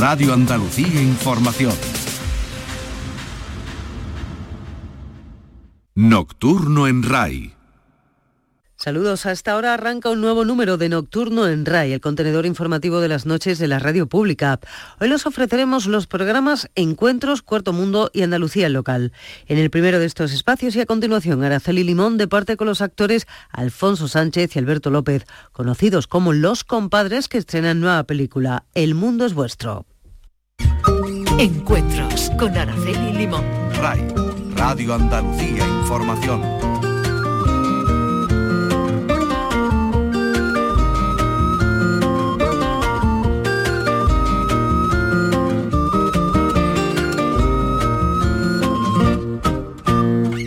Radio Andalucía Información. Nocturno en RAI. Saludos. Hasta ahora arranca un nuevo número de Nocturno en RAI, el contenedor informativo de las noches de la radio pública. Hoy nos ofreceremos los programas Encuentros, Cuarto Mundo y Andalucía Local. En el primero de estos espacios y a continuación Araceli Limón de parte con los actores Alfonso Sánchez y Alberto López, conocidos como Los Compadres que estrenan nueva película El Mundo es Vuestro. Encuentros con Araceli Limón. RAI, Radio Andalucía Información.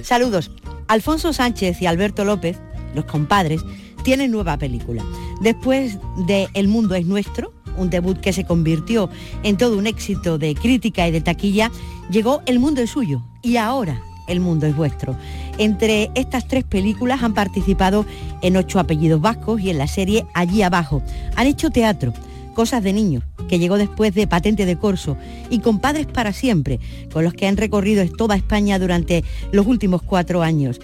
Saludos. Alfonso Sánchez y Alberto López, los compadres, tienen nueva película. Después de El mundo es nuestro, un debut que se convirtió en todo un éxito de crítica y de taquilla, llegó El mundo es suyo y ahora El mundo es vuestro. Entre estas tres películas han participado en ocho apellidos vascos y en la serie Allí abajo. Han hecho teatro Cosas de Niños, que llegó después de Patente de Corso, y Compadres para Siempre, con los que han recorrido toda España durante los últimos cuatro años.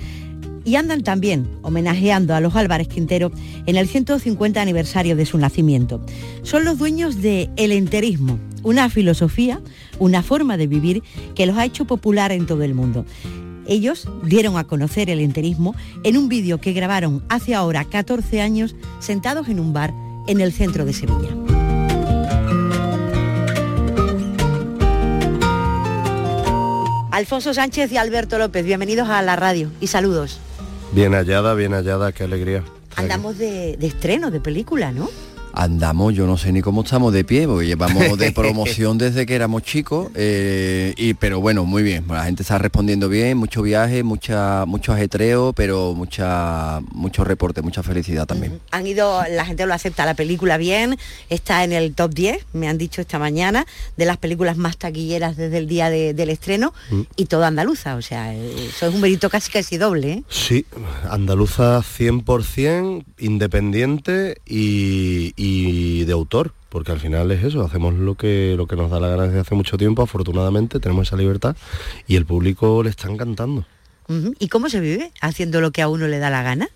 Y andan también homenajeando a los Álvarez Quintero en el 150 aniversario de su nacimiento. Son los dueños de el enterismo, una filosofía, una forma de vivir que los ha hecho popular en todo el mundo. Ellos dieron a conocer el enterismo en un vídeo que grabaron hace ahora 14 años sentados en un bar en el centro de Sevilla. Alfonso Sánchez y Alberto López, bienvenidos a la radio y saludos. Bien hallada, bien hallada, qué alegría. Andamos de, de estreno, de película, ¿no? Andamos, yo no sé ni cómo estamos de pie, porque llevamos de promoción desde que éramos chicos, eh, y, pero bueno, muy bien, la gente está respondiendo bien, mucho viaje, mucha, mucho ajetreo, pero mucha, mucho reporte, mucha felicidad también. Han ido, la gente lo acepta, la película bien, está en el top 10, me han dicho esta mañana, de las películas más taquilleras desde el día del estreno, y todo andaluza, o sea, eso es un mérito casi casi doble. ¿eh? Sí, andaluza 100%, independiente y y de autor, porque al final es eso, hacemos lo que, lo que nos da la gana desde hace mucho tiempo, afortunadamente tenemos esa libertad y el público le está encantando. ¿Y cómo se vive? ¿Haciendo lo que a uno le da la gana?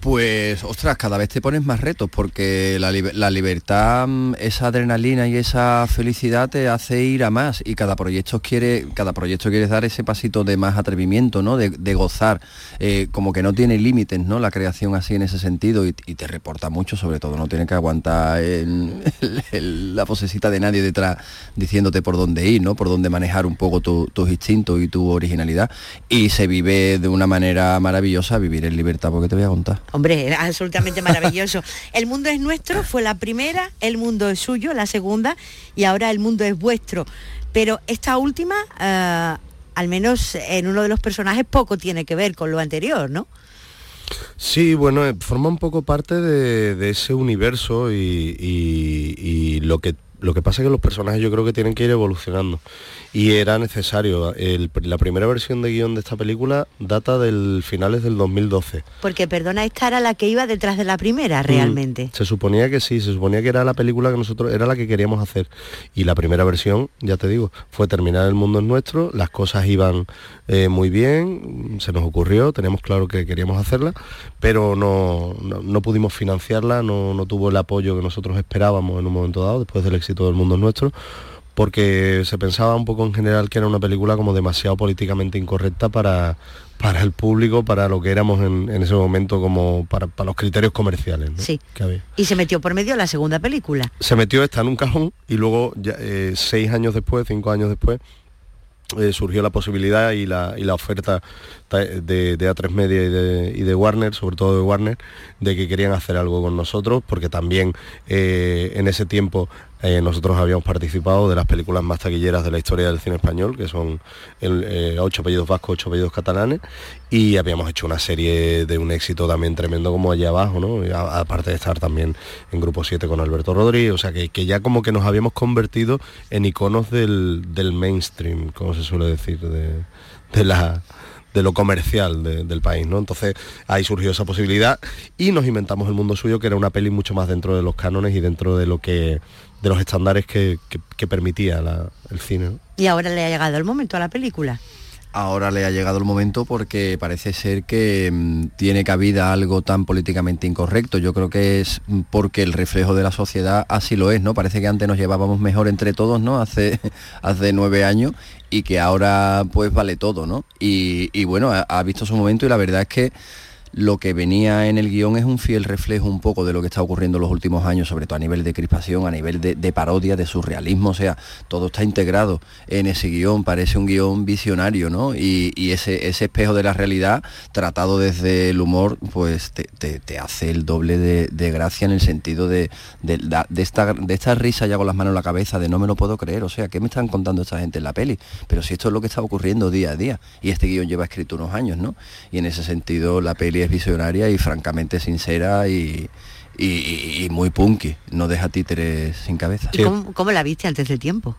Pues, ostras, cada vez te pones más retos porque la, libertad, mm, esa adrenalina y esa felicidad te hace ir a más y cada proyecto quiere, cada proyecto quiere dar ese pasito de más atrevimiento, ¿no? De, gozar, eh, como que no tiene límites, ¿no? La creación así en ese sentido y, te reporta mucho, sobre todo, no tiene que aguantar la posecita de nadie detrás diciéndote por dónde ir, ¿no? Por dónde manejar un poco tus instintos y tu originalidad y se vive de una manera maravillosa vivir en libertad porque te voy a contar. Hombre, absolutamente maravilloso. El mundo es nuestro, fue la primera, el mundo es suyo, la segunda, y ahora el mundo es vuestro. Pero esta última, eh, al menos en uno de los personajes, poco tiene que ver con lo anterior, ¿no? Sí, bueno, eh, forma un poco parte de, ese universo y, lo que lo que pasa es que los personajes yo creo que tienen que ir evolucionando y era necesario. la primera versión de guion de esta película data del finales del 2012. Porque, perdona, esta era la que iba detrás de la primera, mm, realmente. se suponía que sí, se suponía que era la película que nosotros, era la que queríamos hacer. Y la primera versión, ya te digo, fue terminar El Mundo es Nuestro, las cosas iban eh, muy bien, se nos ocurrió, teníamos claro que queríamos hacerla, pero no, no, pudimos financiarla, no, no tuvo el apoyo que nosotros esperábamos en un momento dado, después del éxito del Mundo es Nuestro porque se pensaba un poco en general que era una película como demasiado políticamente incorrecta para, para el público, para lo que éramos en, ese momento como para, los criterios comerciales sí. Y se metió por medio la segunda película. Se metió esta en un cajón y luego eh, seis años después, cinco años después, eh, surgió la posibilidad y la, y la oferta de, A3 Media y de, de, Warner, sobre todo de Warner, de que querían hacer algo con nosotros, porque también eh, en ese tiempo eh, nosotros habíamos participado de las películas más taquilleras de la historia del cine español, que son el, eh, ocho apellidos vascos, ocho apellidos catalanes, y habíamos hecho una serie de un éxito también tremendo como allá abajo, ¿no? aparte de estar también en Grupo 7 con Alberto Rodríguez, o sea que, ya como que nos habíamos convertido en iconos del, mainstream, como se suele decir, de la de lo comercial del país, ¿no? Entonces ahí surgió esa posibilidad y nos inventamos el mundo suyo, que era una peli mucho más dentro de los cánones y dentro de lo que de los estándares que, permitía el cine. Y ahora le ha llegado el momento a la película. Ahora le ha llegado el momento porque parece ser que mm, tiene cabida algo tan políticamente incorrecto. Yo creo que es mm, porque el reflejo de la sociedad así lo es, ¿no? Parece que antes nos llevábamos mejor entre todos, ¿no? Hace, hace nueve años y que ahora pues vale todo, ¿no? Y, bueno, ha visto su momento y la verdad es que lo que venía en el guion es un fiel reflejo un poco de lo que está ocurriendo en los últimos años, sobre todo a nivel de crispación, a nivel de, parodia, de surrealismo, o sea, todo está integrado en ese guion, parece un guion visionario, ¿no? Y, ese, espejo de la realidad, tratado desde el humor, pues te, hace el doble de, gracia en el sentido de, de esta, de esta risa ya con las manos en la cabeza, de no me lo puedo creer, o sea, ¿qué me están contando esta gente en la peli? Pero si esto es lo que está ocurriendo día a día, y este guion lleva escrito unos años, ¿no? Y en ese sentido la peli es visionaria y francamente sincera y, y- y- y muy punky, no deja títeres sin cabeza. ¿Y cómo, cómo la viste antes del tiempo?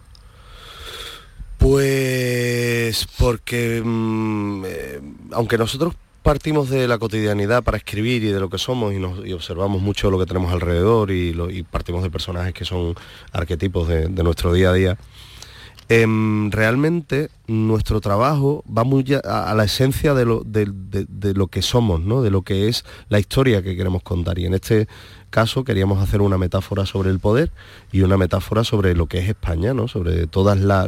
Pues porque mm, eh, aunque nosotros partimos de la cotidianidad para escribir y de lo que somos y, nos, y observamos mucho lo que tenemos alrededor y, lo- y partimos de personajes que son arquetipos de, de nuestro día a día, em, realmente nuestro trabajo va muy a, la esencia de lo, de- de- lo que somos, ¿no? de lo que es la historia que queremos contar. Y en este caso queríamos hacer una metáfora sobre el poder y una metáfora sobre lo que es España, ¿no? sobre todas la,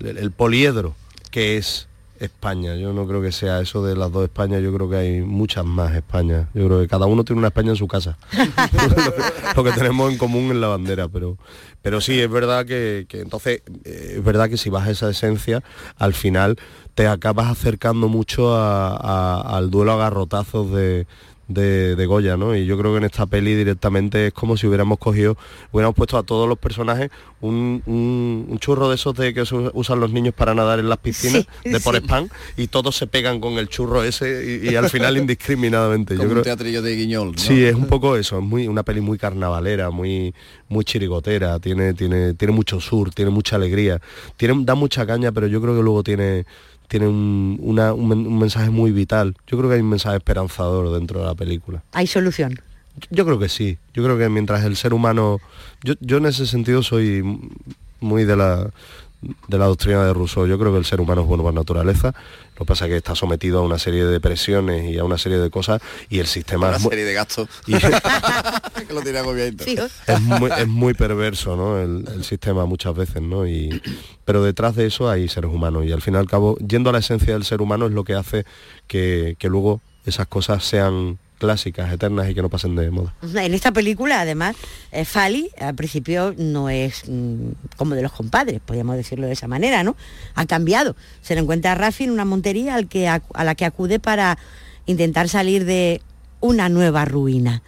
el poliedro que es España. Yo no creo que sea eso de las dos Españas, yo creo que hay muchas más Españas. Yo creo que cada uno tiene una España en su casa. lo que tenemos en común en la bandera, pero pero sí es verdad que, que entonces eh, es verdad que si vas a esa esencia, al final te acabas acercando mucho a- a- al duelo a garrotazos de, de, de Goya, ¿no? Y yo creo que en esta peli directamente es como si hubiéramos cogido, hubiéramos puesto a todos los personajes un, un- un churro de esos de que se usan los niños para nadar en las piscinas Sí, de por sí. spam y todos se pegan con el churro ese y, y al final indiscriminadamente. Como Yo un creo, teatrillo de guiñol, ¿no? Sí, es un poco eso, es muy, una peli muy carnavalera, muy, muy chirigotera, tiene, tiene, tiene mucho sur, tiene mucha alegría, tiene, da mucha caña, pero yo creo que luego tiene, tiene un, una- un un mensaje muy vital. Yo creo que hay un mensaje esperanzador dentro de la película. Hay solución. Yo creo que sí, yo creo que mientras el ser humano, yo, yo en ese sentido soy muy de la de la doctrina de Rousseau, yo creo que el ser humano es bueno por naturaleza, lo que pasa es que está sometido a una serie de presiones y a una serie de cosas y el sistema Una es muy- serie de gastos y- que lo tiene agobiadito. Fijos. es muy, es muy perverso ¿no? el, el sistema muchas veces ¿no? y, pero detrás de eso hay seres humanos y al fin y al cabo yendo a la esencia del ser humano es lo que hace que, que luego esas cosas sean clásicas, eternas y que no pasen de moda. En esta película, además, eh, Fali al principio no es mm, como de los compadres, podríamos decirlo de esa manera, ¿no? Ha cambiado. Se le encuentra a Rafi en una montería al que, a la que acude para intentar salir de una nueva ruina.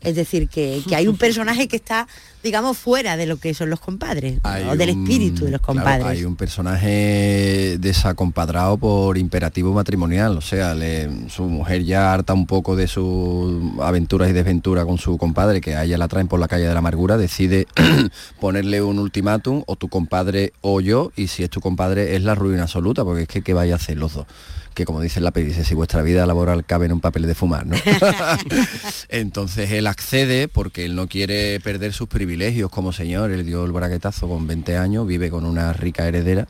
Es decir, que, que hay un personaje que está, digamos, fuera de lo que son los compadres, Hay o del espíritu de los claro, compadres. hay un personaje desacompadrado por imperativo matrimonial, o sea, le- su mujer ya harta un poco de sus aventuras y desventuras con su compadre, que a ella la traen por la calle de la amargura, decide ponerle un ultimátum, o tu compadre o yo, y si es tu compadre es la ruina absoluta, porque es que ¿qué vais a hacer los dos? que como dice la peli, dice, si vuestra vida laboral cabe en un papel de fumar, ¿no? Entonces él accede porque él no quiere perder sus privilegios como señor, él dio el braguetazo con 20 años, vive con una rica heredera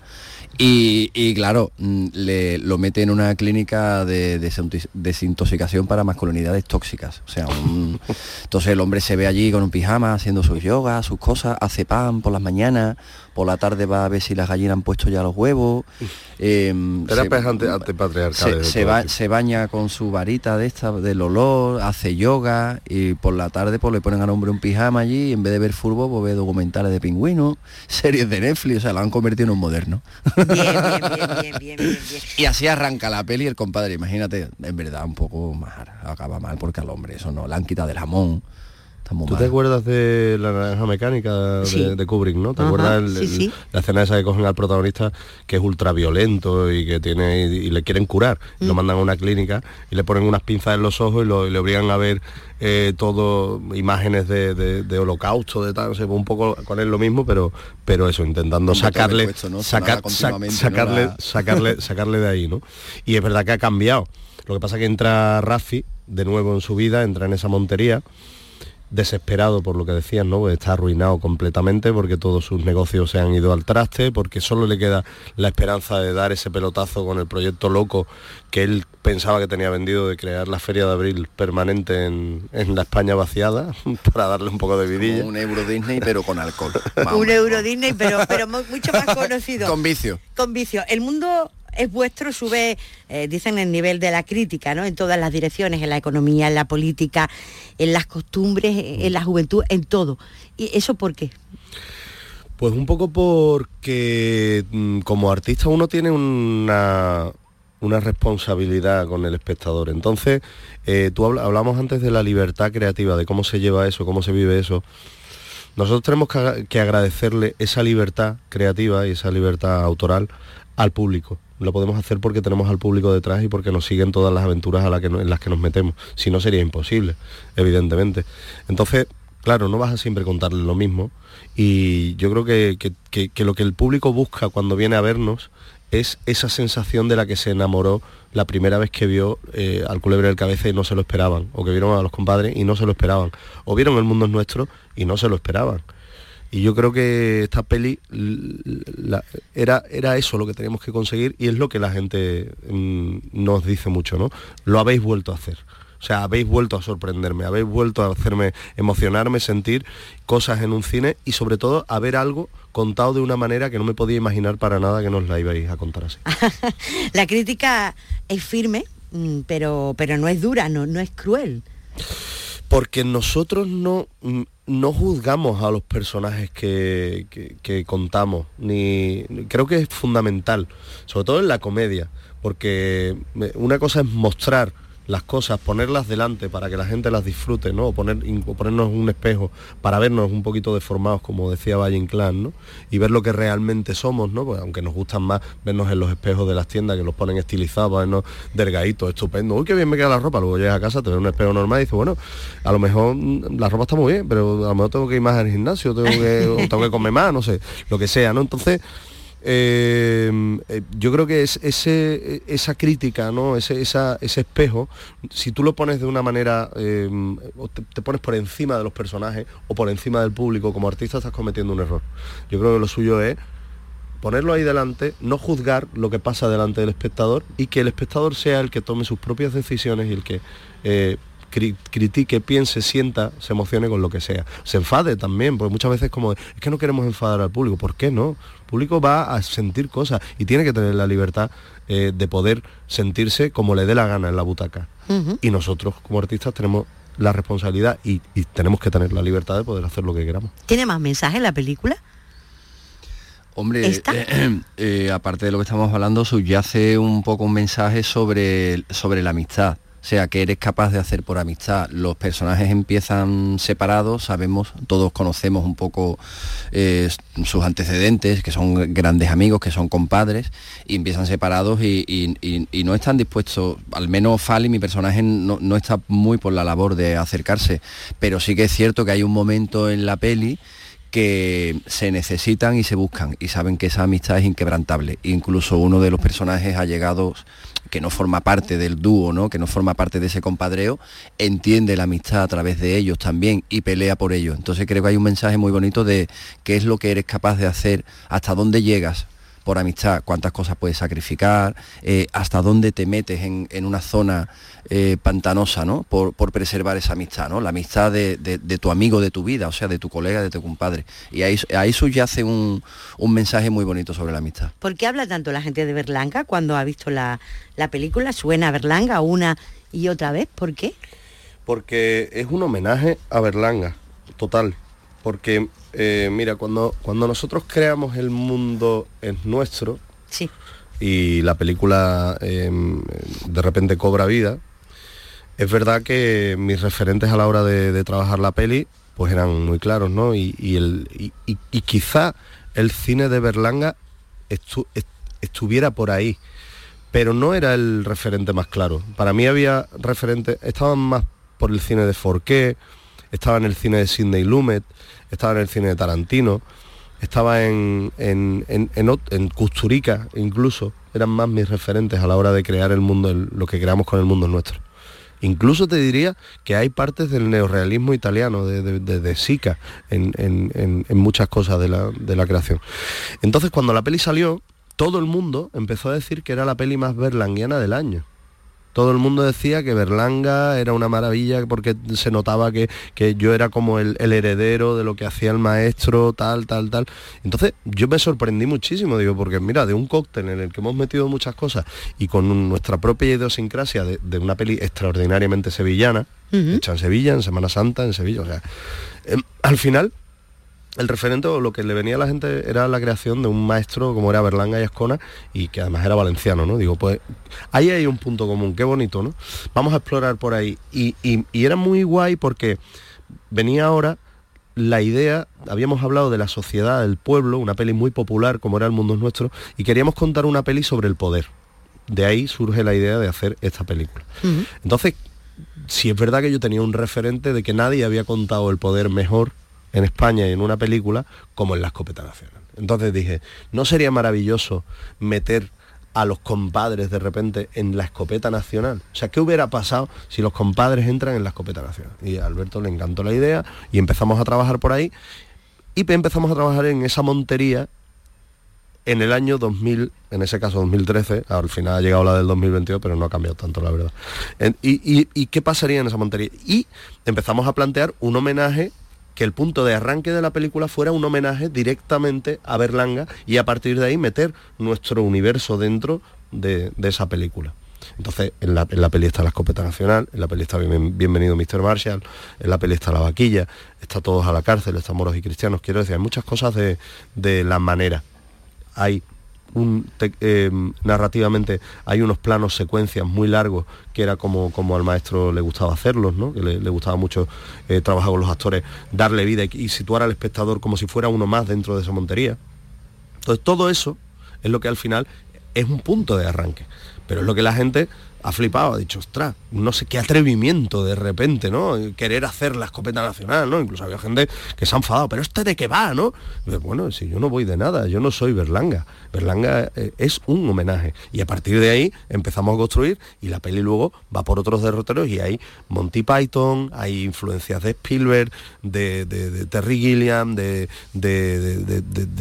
y, y, claro, mm, le, lo mete en una clínica de desintox- desintoxicación para masculinidades tóxicas. O sea, un- entonces el hombre se ve allí con un pijama haciendo sus yogas, sus cosas, hace pan por las mañanas, por la tarde va a ver si las gallinas han puesto ya los huevos. em, se- ante- se, ba- baña con su varita de esta del olor, hace yoga y por la tarde pues le ponen al hombre un pijama allí y en vez de ver fútbol pues ve documentales de pingüinos, series de Netflix, o sea, lo han convertido en un moderno. Y así arranca la peli el compadre, imagínate, en verdad un poco mal, acaba mal porque al hombre eso no, le han quitado del jamón. ¿Tú mal. te acuerdas de la naranja mecánica de, Sí. de Kubrick, no? ¿Te Ajá, acuerdas el- sí, el- sí. la escena esa que cogen al protagonista que es ultra violento y que tiene y, y le quieren curar? y Mm. Lo mandan a una clínica y le ponen unas pinzas en los ojos y, lo- y le obligan a ver eh, todo imágenes de, de- de holocausto, de tal, no sé, un poco con él lo mismo, pero pero eso, intentando sacarle, sac- sacarle, ¿no? La- sacarle, sacarle de ahí, ¿no? Y es verdad que ha cambiado. Lo que pasa es que entra Rafi de nuevo en su vida, entra en esa montería desesperado por lo que decían, ¿no? Está arruinado completamente porque todos sus negocios se han ido al traste, porque solo le queda la esperanza de dar ese pelotazo con el proyecto loco que él pensaba que tenía vendido de crear la feria de abril permanente en, la España vaciada para darle un poco de vidilla. un Euro Disney pero con alcohol. un Euro Disney pero, pero mucho más conocido. con vicio. Con vicio. El mundo es vuestro, sube, eh, dicen, el nivel de la crítica, ¿no? En todas las direcciones, en la economía, en la política, en las costumbres, en la juventud, en todo. ¿Y eso por qué? Pues un poco porque mm, como artista uno tiene una, una responsabilidad con el espectador. Entonces, eh, tú hablamos antes de la libertad creativa, de cómo se lleva eso, cómo se vive eso. Nosotros tenemos que agradecerle esa libertad creativa y esa libertad autoral al público lo podemos hacer porque tenemos al público detrás y porque nos siguen todas las aventuras a en las que nos metemos. Si no sería imposible, evidentemente. Entonces, claro, no vas a siempre contarle lo mismo. Y yo creo que, lo que el público busca cuando viene a vernos es esa sensación de la que se enamoró la primera vez que vio eh, al culebre del cabeza y no se lo esperaban, o que vieron a los compadres y no se lo esperaban, o vieron el mundo es nuestro y no se lo esperaban. Y yo creo que esta peli era, era eso lo que teníamos que conseguir y es lo que la gente mm, nos dice mucho, ¿no? Lo habéis vuelto a hacer. O sea, habéis vuelto a sorprenderme, habéis vuelto a hacerme emocionarme, sentir cosas en un cine y sobre todo a ver algo contado de una manera que no me podía imaginar para nada que nos la ibais a contar así. la crítica es firme, mm, pero, pero no es dura, no, no es cruel. Porque nosotros no mm, no juzgamos a los personajes que, contamos, ni creo que es fundamental, sobre todo en la comedia, porque una cosa es mostrar las cosas, ponerlas delante para que la gente las disfrute, ¿no? O, poner, ponernos un espejo para vernos un poquito deformados, como decía Valle Inclán, ¿no? Y ver lo que realmente somos, ¿no? Pues aunque nos gustan más vernos en los espejos de las tiendas que los ponen estilizados, vernos delgaditos, estupendo. Uy, qué bien me queda la ropa. Luego llegas a casa, te ves un espejo normal y dices, bueno, a lo mejor mm, la ropa está muy bien, pero a lo mejor tengo que ir más al gimnasio, tengo que, tengo que comer más, no sé, lo que sea, ¿no? Entonces, eh, eh, yo creo que es ese, esa crítica, ¿no? ese, ese espejo, si tú lo pones de una manera, eh, te, pones por encima de los personajes o por encima del público, como artista estás cometiendo un error. Yo creo que lo suyo es ponerlo ahí delante, no juzgar lo que pasa delante del espectador y que el espectador sea el que tome sus propias decisiones y el que critique, piense, sienta, se emocione con lo que sea. Se enfade también, porque muchas veces como, es que no queremos enfadar al público. ¿Por qué no? El público va a sentir cosas y tiene que tener la libertad eh, de poder sentirse como le dé la gana en la butaca. Y nosotros como artistas tenemos la responsabilidad y, tenemos que tener la libertad de poder hacer lo que queramos. ¿Tiene más mensaje la película? Hombre, eh, eh, aparte de lo que estamos hablando, subyace un poco un mensaje sobre, sobre la amistad o sea, que eres capaz de hacer por amistad. Los personajes empiezan separados, sabemos, todos conocemos un poco eh, sus antecedentes, que son grandes amigos, que son compadres, y empiezan separados y, no están dispuestos, al menos Fali, mi personaje, no, no está muy por la labor de acercarse, pero sí que es cierto que hay un momento en la peli que se necesitan y se buscan y saben que esa amistad es inquebrantable. Incluso uno de los personajes ha llegado que no forma parte del dúo, ¿no? que no forma parte de ese compadreo, entiende la amistad a través de ellos también y pelea por ellos. Entonces creo que hay un mensaje muy bonito de qué es lo que eres capaz de hacer, hasta dónde llegas por amistad, cuántas cosas puedes sacrificar, eh, hasta dónde te metes en, una zona eh, pantanosa, ¿no? Por, preservar esa amistad, ¿no? La amistad de, tu amigo de tu vida, o sea, de tu colega, de tu compadre. Y ahí, ahí subyace un, un mensaje muy bonito sobre la amistad. ¿Por qué habla tanto la gente de Berlanga cuando ha visto la, la película? ¿Suena Berlanga una y otra vez? ¿Por qué? Porque es un homenaje a Berlanga, total. Porque eh, mira, cuando, cuando nosotros creamos el mundo es nuestro sí. y la película em, de repente cobra vida, es verdad que mis referentes a la hora de, trabajar la peli pues eran muy claros, ¿no? Y, el, y, quizá el cine de Berlanga estuviera por ahí, pero no era el referente más claro. Para mí había referentes, estaban más por el cine de Forqué, estaba en el cine de Sidney Lumet, estaba en el cine de Tarantino, estaba en, en, en, en, Custurica incluso, eran más mis referentes a la hora de crear el mundo, lo que creamos con el mundo nuestro. Incluso te diría que hay partes del neorrealismo italiano, de, de, de, Sica, en, en, en, muchas cosas de la, de la creación. Entonces, cuando la peli salió, todo el mundo empezó a decir que era la peli más berlanguiana del año todo el mundo decía que Berlanga era una maravilla porque se notaba que, yo era como el, heredero de lo que hacía el maestro, tal, tal, tal. Entonces yo me sorprendí muchísimo, digo, porque mira, de un cóctel en el que hemos metido muchas cosas y con nuestra propia idiosincrasia de, una peli extraordinariamente sevillana, hecha en Sevilla, en Semana Santa, en Sevilla, o sea, em, al final el referente o lo que le venía a la gente era la creación de un maestro como era Berlanga y Ascona y que además era valenciano, ¿no? Digo, pues ahí hay un punto común, qué bonito, ¿no? Vamos a explorar por ahí. Y, era muy guay porque venía ahora la idea, habíamos hablado de la sociedad, del pueblo, una peli muy popular como era El Mundo es Nuestro, y queríamos contar una peli sobre el poder. De ahí surge la idea de hacer esta película. Entonces, si es verdad que yo tenía un referente de que nadie había contado el poder mejor en España y en una película como en la escopeta nacional. Entonces dije, ¿no sería maravilloso meter a los compadres de repente en la escopeta nacional? O sea, ¿qué hubiera pasado si los compadres entran en la escopeta nacional? Y a Alberto le encantó la idea y empezamos a trabajar por ahí y empezamos a trabajar en esa montería en el año 2000, en ese caso 2013, al final ha llegado la del 2022, pero no ha cambiado tanto, la verdad. y, y, qué pasaría en esa montería? Y empezamos a plantear un homenaje que el punto de arranque de la película fuera un homenaje directamente a Berlanga y a partir de ahí meter nuestro universo dentro de, esa película. Entonces, en la, en la, peli está la escopeta nacional, en la peli está Bienvenido Mr. Marshall, en la peli está la vaquilla, está todos a la cárcel, están moros y cristianos. Quiero decir, hay muchas cosas de, de la manera. Hay eh, narrativamente hay unos planos secuencias muy largos que era como, como al maestro le gustaba hacerlos, ¿no? que le, gustaba mucho eh, trabajar con los actores, darle vida y, situar al espectador como si fuera uno más dentro de esa montería. Entonces todo eso es lo que al final es un punto de arranque, pero es lo que la gente ha flipado, ha dicho, ostras, no sé qué atrevimiento de repente, ¿no? Querer hacer la escopeta nacional, ¿no? Incluso había gente que se ha enfadado, pero este de qué va, ¿no? bueno, si yo no voy de nada, yo no soy Berlanga. Berlanga eh, es un homenaje. Y a partir de ahí empezamos a construir y la peli luego va por otros derroteros y hay Monty Python, hay influencias de Spielberg, de, Terry Gilliam, de,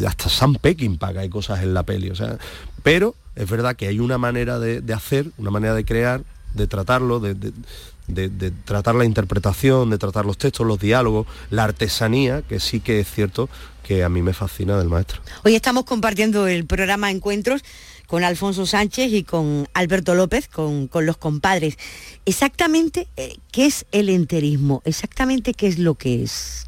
hasta Sam Peckinpah, hay cosas en la peli. O sea, pero es verdad que hay una manera de, hacer, una manera de crear, de tratarlo, de, tratar la interpretación, de tratar los textos, los diálogos, la artesanía, que sí que es cierto que a mí me fascina del maestro. Hoy estamos compartiendo el programa Encuentros con Alfonso Sánchez y con Alberto López, con, los compadres. Exactamente, eh, ¿qué es el enterismo? Exactamente, ¿qué es lo que es?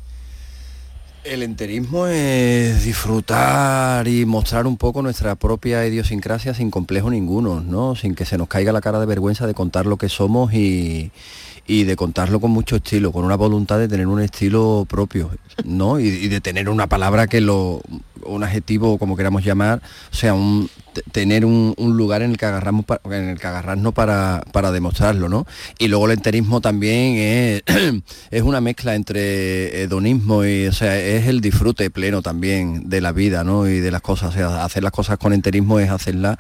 El enterismo es disfrutar y mostrar un poco nuestra propia idiosincrasia sin complejo ninguno, ¿no? Sin que se nos caiga la cara de vergüenza de contar lo que somos y, de contarlo con mucho estilo, con una voluntad de tener un estilo propio, ¿no? Y, de tener una palabra que lo, un adjetivo, como queramos llamar, sea, un, tener un, lugar en el que agarramos en el que agarrarnos para, para demostrarlo, ¿no? Y luego el enterismo también es, es una mezcla entre hedonismo y, o sea, es el disfrute pleno también de la vida, ¿no? Y de las cosas. O sea, hacer las cosas con enterismo es hacerlas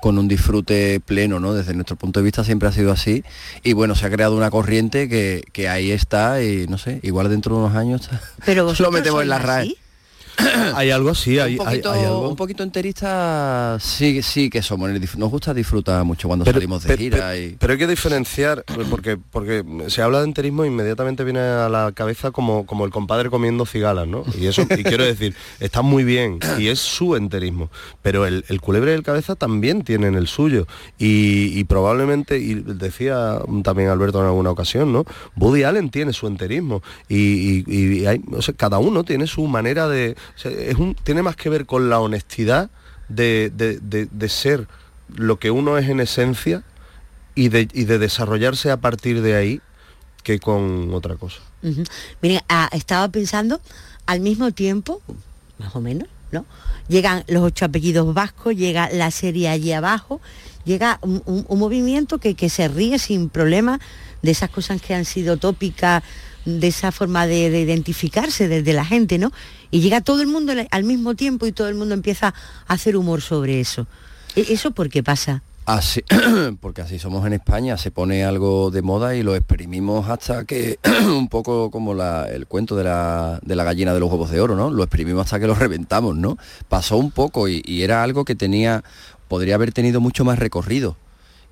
con un disfrute pleno, ¿no? Desde nuestro punto de vista siempre ha sido así. Y bueno, se ha creado una corriente que, que ahí está y no sé, igual dentro de unos años Pero lo metemos en la RAE. hay algo así, hay, un poquito, algo. Un poquito enterista sí, sí que somos. Nos gusta disfrutar mucho cuando salimos de gira. Pero hay que diferenciar, porque, porque se habla de enterismo e inmediatamente viene a la cabeza como, como el compadre comiendo cigalas, ¿no? Y eso, y quiero decir, está muy bien, y es su enterismo. Pero el, el culebre del cabeza también tienen el suyo. Y, probablemente, y decía también Alberto en alguna ocasión, ¿no? Woody Allen tiene su enterismo. Y, hay, cada uno tiene su manera de es un, tiene más que ver con la honestidad de, ser lo que uno es en esencia y de, desarrollarse a partir de ahí que con otra cosa. Miren, ah, estaba pensando al mismo tiempo, más o menos, ¿no? Llegan los ocho apellidos vascos, llega la serie allí abajo, llega un, movimiento que, que, se ríe sin problema de esas cosas que han sido tópicas, de esa forma de, de identificarse desde la gente, ¿no? Y llega todo el mundo al mismo tiempo y todo el mundo empieza a hacer humor sobre eso. ¿E-, ¿Eso por qué pasa? Porque así somos en España, se pone algo de moda y lo exprimimos hasta que, un poco como el cuento de la, de la gallina de los huevos de oro, ¿no? Lo exprimimos hasta que lo reventamos, ¿no? Pasó un poco y, y era algo que tenía, podría haber tenido mucho más recorrido.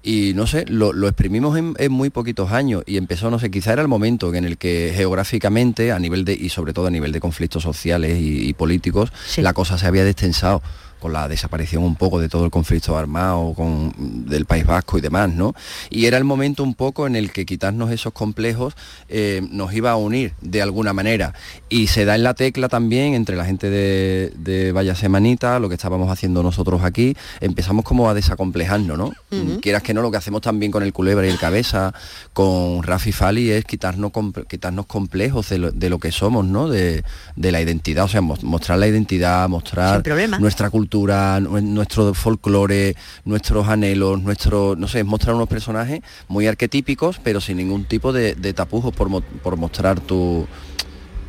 Y no sé, lo, lo exprimimos en, en muy poquitos años y empezó, no sé, quizá era el momento en el que geográficamente, a nivel de, y sobre todo a nivel de conflictos sociales y, y políticos, Sí. la cosa se había destensado con la desaparición un poco de todo el conflicto armado con, del País Vasco y demás, ¿no? Y era el momento un poco en el que quitarnos esos complejos eh, nos iba a unir de alguna manera. Y se da en la tecla también entre la gente de, de Vaya Semanita, lo que estábamos haciendo nosotros aquí, empezamos como a desacomplejarnos, ¿no? Quieras que no, lo que hacemos también con el culebra y el cabeza, con Rafi Fali, es quitarnos, quitarnos complejos de lo, de lo que somos, ¿no? De, de la identidad, o sea, mos- mostrar la identidad, mostrar nuestra cultura, nu- nuestro folclore, nuestros anhelos, nuestro, no sé, es mostrar unos personajes muy arquetípicos, pero sin ningún tipo de, de tapujos por, por mostrar tu,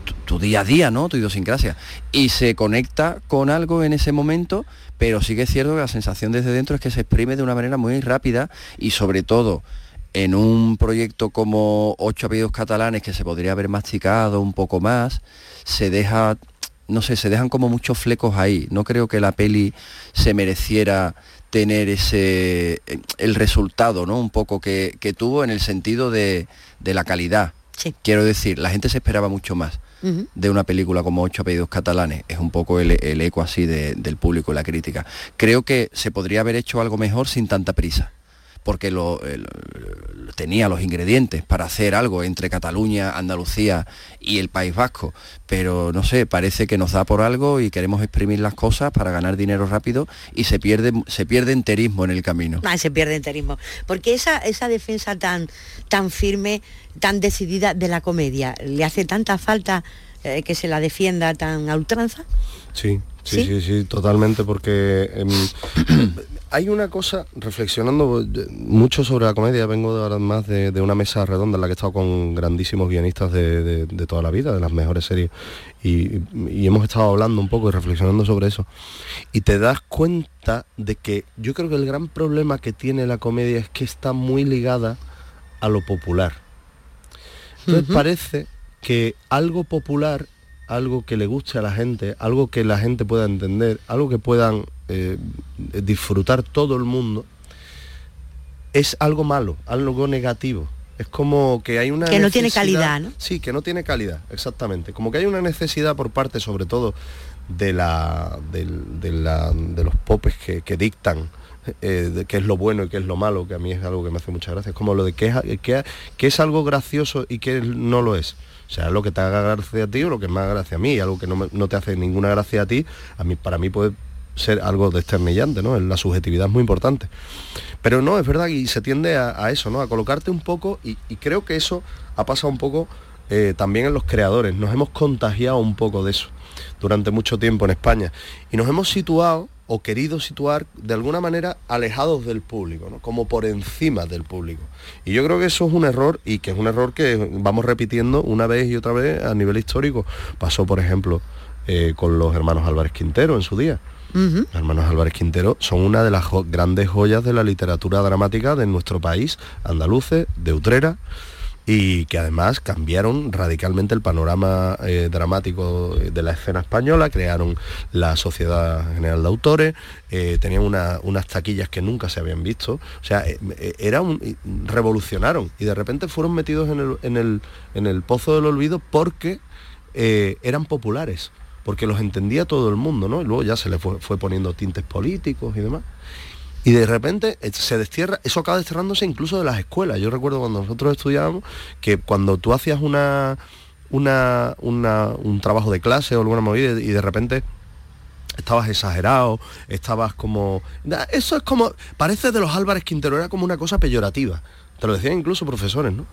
tu, tu día a día, ¿no? Tu idiosincrasia. Y se conecta con algo en ese momento, pero sí que es cierto que la sensación desde dentro es que se exprime de una manera muy rápida y sobre todo en un proyecto como Ocho apellidos catalanes que se podría haber masticado un poco más, se deja, no sé, se dejan como muchos flecos ahí. No creo que la peli se mereciera tener ese el resultado, ¿no? Un poco que, que tuvo en el sentido de, de la calidad. Sí. Quiero decir, la gente se esperaba mucho más de una película como Ocho apellidos catalanes. Es un poco el, el eco así de- del público y la crítica. Creo que se podría haber hecho algo mejor sin tanta prisa porque lo, el- tenía los ingredientes para hacer algo entre Cataluña, Andalucía y el País Vasco, pero no sé, parece que nos da por algo y queremos exprimir las cosas para ganar dinero rápido y se pierde, se pierde enterismo en el camino. Ah, se pierde enterismo. Porque esa, esa defensa tan, tan firme, tan decidida de la comedia, ¿le hace tanta falta eh, que se la defienda tan a ultranza? Sí, sí, ¿Sí? sí, sí, totalmente, porque em, hay una cosa, reflexionando eh, mucho sobre la comedia, vengo de, además de, de una mesa redonda en la que he estado con grandísimos guionistas de, de- de toda la vida, de las mejores series, y, y hemos estado hablando un poco y reflexionando sobre eso, y te das cuenta de que yo creo que el gran problema que tiene la comedia es que está muy ligada a lo popular. Entonces parece que algo popular, algo que le guste a la gente, algo que la gente pueda entender, algo que puedan eh, disfrutar todo el mundo, es algo malo, algo negativo. Es como que hay una Que no tiene calidad, ¿no? Sí, que no tiene calidad, exactamente. Como que hay una necesidad por parte, sobre todo, de la, de, la- de los popes que, que dictan eh, de qué es lo bueno y qué es lo malo, que a mí es algo que me hace mucha gracia. Es como lo de qué es, algo gracioso y qué no lo es. Sea, lo que te haga gracia a ti o lo que haga gracia a mí. Algo que no, no te hace ninguna gracia a ti, a mí, para mí puede ser algo desternillante, ¿no? La subjetividad es muy importante. Pero no, es verdad, y se tiende a, eso, ¿no? A colocarte un poco, y, y creo que eso ha pasado un poco eh, también en los creadores. Nos hemos contagiado un poco de eso durante mucho tiempo en España. Y nos hemos situado o querido situar de alguna manera alejados del público, ¿no? como por encima del público. Y yo creo que eso es un error y que es un error que vamos repitiendo una vez y otra vez a nivel histórico. Pasó, por ejemplo, eh, con los hermanos Álvarez Quintero en su día. Los hermanos Álvarez Quintero son una de las jo- grandes joyas de la literatura dramática de nuestro país, andaluces, de Utrera, y que además cambiaron radicalmente el panorama eh, dramático de la escena española, crearon la Sociedad General de Autores, eh, tenían una- unas taquillas que nunca se habían visto, o sea, eh, era un, revolucionaron y de repente fueron metidos en el, en el, en el pozo del olvido porque eran populares, porque los entendía todo el mundo, ¿no? Y luego ya se le fue, fue poniendo tintes políticos y demás. Y de repente eh, se destierra, eso acaba desterrándose incluso de las escuelas. Yo recuerdo cuando nosotros estudiábamos que cuando tú hacías una, una, una- un trabajo de clase o alguna movida y de repente estabas exagerado, estabas como... Eso es como... Parece de los Álvarez Quintero, era como una cosa peyorativa. Te lo decían incluso profesores, ¿no?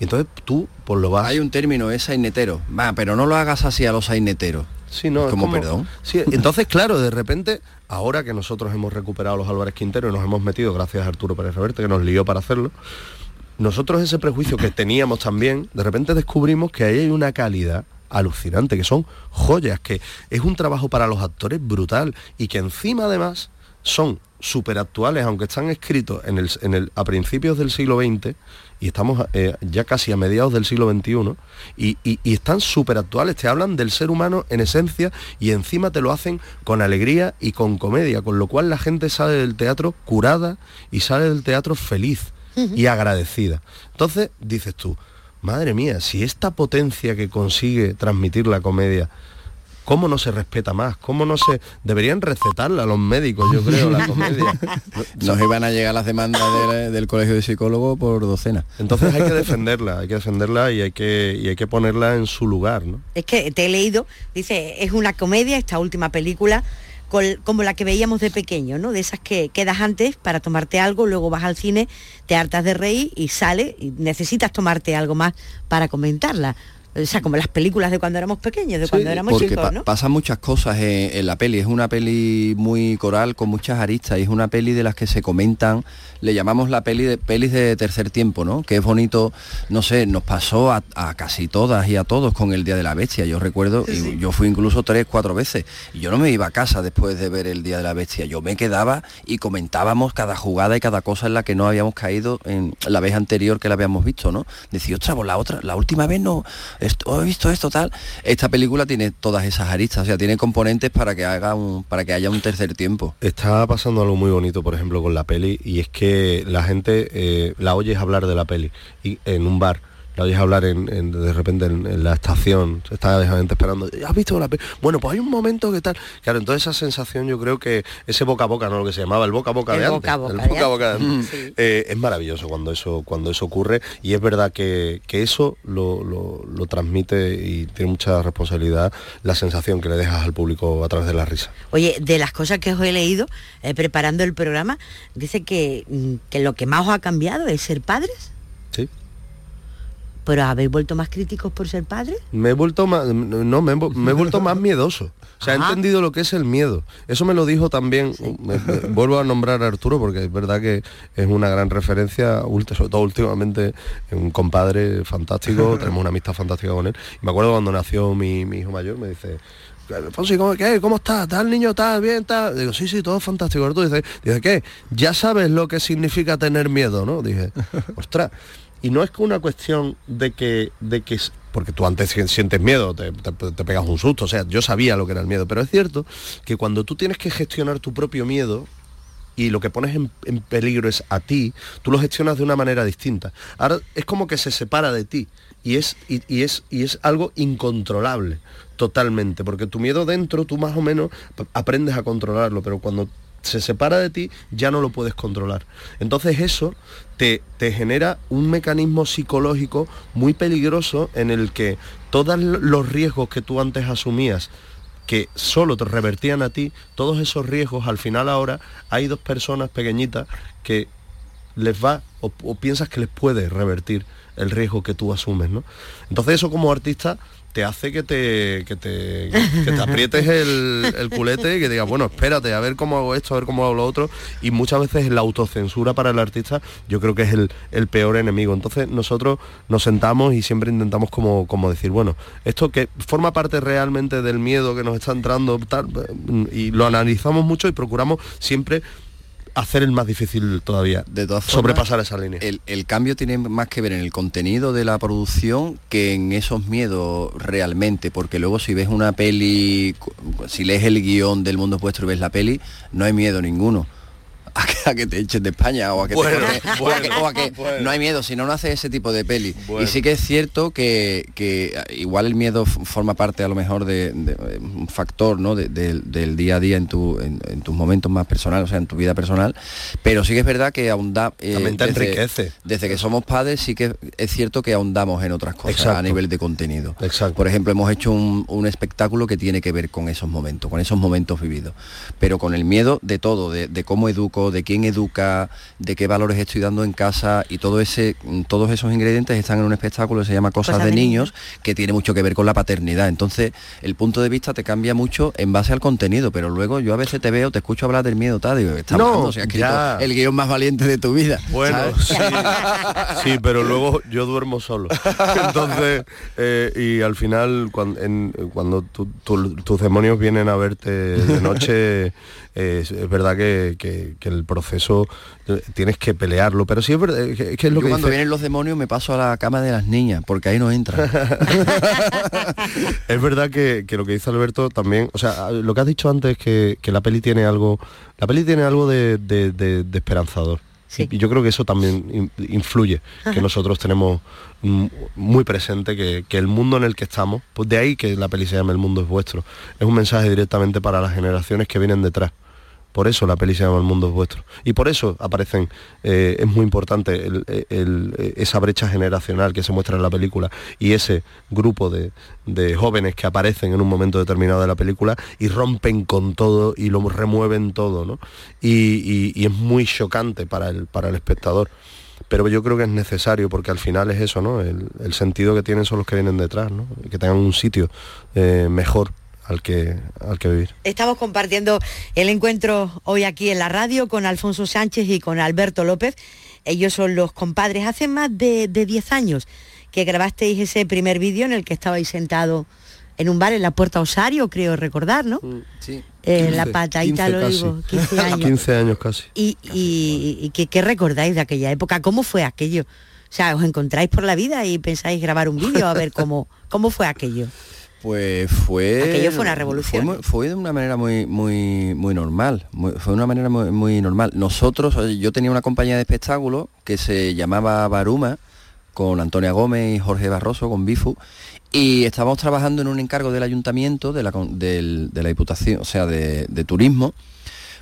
Y entonces tú, pues lo vas... Hay un término, es sainetero. Va, pero no lo hagas así a los saineteros. Sí, no, como, perdón. Sí, entonces, claro, de repente, ahora que nosotros hemos recuperado los Álvarez Quintero y nos hemos metido, gracias a Arturo Pérez Reverte, que nos lió para hacerlo, nosotros ese prejuicio que teníamos también, de repente descubrimos que ahí hay una calidad alucinante, que son joyas, que es un trabajo para los actores brutal y que encima además son súper actuales, aunque están escritos en el, en el, a principios del siglo XX y estamos eh, ya casi a mediados del siglo XXI y, y- y están súper actuales, te hablan del ser humano en esencia y encima te lo hacen con alegría y con comedia, con lo cual la gente sale del teatro curada y sale del teatro feliz y agradecida. Entonces dices tú, madre mía, si esta potencia que consigue transmitir la comedia ¿Cómo no se respeta más? ¿Cómo no se... Deberían recetarla a los médicos, yo creo, la comedia. Nos iban a llegar las demandas del, del colegio de psicólogos por docena. Entonces hay que defenderla, hay que defenderla y hay que, y hay que ponerla en su lugar, ¿no? Es que te he leído, dice, es una comedia, esta última película, como la que veíamos de pequeño, ¿no? De esas que quedas antes para tomarte algo, luego vas al cine, te hartas de reír y sale y necesitas tomarte algo más para comentarla. O sea, como las películas de cuando éramos pequeños, de cuando éramos Porque chicos, pa- ¿no? pasan muchas cosas en, en la peli. Es una peli muy coral con muchas aristas y es una peli de las que se comentan. Le llamamos la peli de pelis de tercer tiempo, ¿no? Que es bonito, no sé, nos pasó a, a casi todas y a todos con el Día de la Bestia. Yo recuerdo, y yo fui incluso tres, cuatro veces. Y yo no me iba a casa después de ver el Día de la Bestia. Yo me quedaba y comentábamos cada jugada y cada cosa en la que no habíamos caído en la vez anterior que la habíamos visto, ¿no? Decía, ostras, pues la otra, la última vez no, esto, he visto esto tal. Esta película tiene todas esas aristas, o sea, tiene componentes para que haga un, para que haya un tercer tiempo. Está pasando algo muy bonito, por ejemplo, con la peli, y es que la gente eh, la oyes hablar de la peli y, en un bar. La oyes hablar en, en- de repente en, en la estación, está la gente esperando. ¿Has visto la? Bueno, pues hay un momento que tal. Claro, entonces esa sensación yo creo que ese boca a boca, no lo que se llamaba, el boca a boca El de boca a antes. boca el boca a boca de antes. antes. Sí. Eh, es maravilloso cuando eso, cuando eso ocurre y es verdad que, que eso lo, lo- lo transmite y tiene mucha responsabilidad la sensación que le dejas al público a través de la risa. Oye, de las cosas que os he leído eh, preparando el programa, dice que, mm, que lo que más os ha cambiado es ser padres, ¿Sí? Pero habéis vuelto más críticos por ser padres. Me he vuelto más, no, me he, vu- me he vuelto más miedoso. O sea, he entendido lo que es el miedo. Eso me lo dijo también, me- me- vuelvo a nombrar a Arturo porque es verdad que es una gran referencia, sobre todo últimamente, un compadre fantástico, tenemos una amistad fantástica con él. Y me acuerdo cuando nació mi, mi hijo mayor, me dice, Fonsi, ¿cómo, qué? ¿cómo estás? ¿Tal niño? ¿Estás bien? Digo, sí, sí, todo fantástico. Arturo dice, dice, ¿qué? Ya sabes lo que significa tener miedo, ¿no? Dije, ostras. Y no es que una cuestión de que, de que porque tú antes si- sientes miedo, te, te- pegas un susto, o sea, yo sabía lo que era el miedo, pero es cierto que cuando tú tienes que gestionar tu propio miedo, y lo que pones en, en peligro es a ti, tú lo gestionas de una manera distinta. Ahora es como que se separa de ti y es, y, es, y es algo incontrolable totalmente, porque tu miedo dentro tú más o menos aprendes a controlarlo, pero cuando se separa de ti ya no lo puedes controlar. Entonces eso te, te genera un mecanismo psicológico muy peligroso en el que todos los riesgos que tú antes asumías que solo te revertían a ti, todos esos riesgos, al final ahora hay dos personas pequeñitas que les va o, piensas que les puede revertir el riesgo que tú asumes, ¿no? Entonces eso como artista te hace que te, que te, aprietes el, el culete y que digas, bueno, espérate, a ver cómo hago esto, a ver cómo hago lo otro. Y muchas veces la autocensura para el artista yo creo que es el, el peor enemigo. Entonces nosotros nos sentamos y siempre intentamos como, como decir, bueno, esto que forma parte realmente del miedo que nos está entrando, tal, y lo analizamos mucho y procuramos siempre hacer el más difícil todavía, De todas formas, sobrepasar esa línea. El, el cambio tiene más que ver en el contenido de la producción que en esos miedos realmente, porque luego si ves una peli, si lees el guion del mundo vuestro y ves la peli, no hay miedo ninguno. A que, a que te echen de España o a que te Bueno, corten- o a que- bueno, o a que bueno. no hay miedo, si no no hace ese tipo de peli. Y sí que es cierto que, que igual el miedo forma parte a lo mejor de, de, un factor ¿no? de- del- del día a día en, tu, en, en tus momentos más personales, o sea, en tu vida personal, pero sí que es verdad que ahonda eh, También te desde- enriquece. desde que somos padres sí que es cierto que ahondamos en otras cosas Exacto. a nivel de contenido. Exacto. Por ejemplo, hemos hecho un, un espectáculo que tiene que ver con esos momentos, con esos momentos vividos. Pero con el miedo de todo, de, de cómo educo, de quién educa, de qué valores estoy dando en casa y todo ese, todos esos ingredientes están en un espectáculo que se llama Cosas, de, niños, que tiene mucho que ver con la paternidad. Entonces, el punto de vista te cambia mucho en base al contenido, pero luego yo a veces te veo, te escucho hablar del miedo, tal, digo, está No, hablando, se ha escrito ya. el guion más valiente de tu vida. Bueno, sí, sí, pero luego yo duermo solo. Entonces, eh, y al final, cuando, en- cuando tu- tu- tus demonios vienen a verte de noche, eh, es, es verdad que, que- que el proceso eh, tienes que pelearlo, pero sí es verdad, que, es lo Yo que cuando dice- vienen los demonios me paso a la cama de las niñas, porque ahí no entran. es verdad que, que lo que dice Alberto también, o sea, lo que has dicho antes que, que la peli tiene algo, la peli tiene algo de, de- de- de esperanzador. Sí. Y yo creo que eso también in- influye, que nosotros tenemos muy presente que, que el mundo en el que estamos, pues de ahí que la peli se llama El mundo es vuestro, es un mensaje directamente para las generaciones que vienen detrás. Por eso la peli se llama El mundo es vuestro. Y por eso aparecen, eh, es muy importante el- esa brecha generacional que se muestra en la película y ese grupo de, de jóvenes que aparecen en un momento determinado de la película y rompen con todo y lo remueven todo, ¿no? Y, es muy chocante para el, para el espectador. Pero yo creo que es necesario porque al final es eso, ¿no? El, sentido que tienen son los que vienen detrás, ¿no? Que tengan un sitio eh, mejor al que, al que vivir. Estamos compartiendo el encuentro hoy aquí en la radio con Alfonso Sánchez y con Alberto López. Ellos son los compadres. Hace más de, de 10 años que grabasteis ese primer vídeo en el que estabais sentados en un bar en la Puerta Osario, creo recordar, ¿no? Sí. En la 15, patadita 15 lo casi. digo, 15 años. 15 años casi. ¿Y, y, y qué, qué recordáis de aquella época? ¿Cómo fue aquello? O sea, os encontráis por la vida y pensáis grabar un vídeo a ver cómo, cómo fue aquello. Pues fue... Aquello fue una revolución. Fue, de una manera muy, muy, muy normal. muy- fue de una manera muy, muy normal. Nosotros, yo tenía una compañía de espectáculos que se llamaba Baruma, con Antonia Gómez y Jorge Barroso, con Bifu, y estábamos trabajando en un encargo del ayuntamiento, de la, del- de la Diputación, o sea, de, de turismo,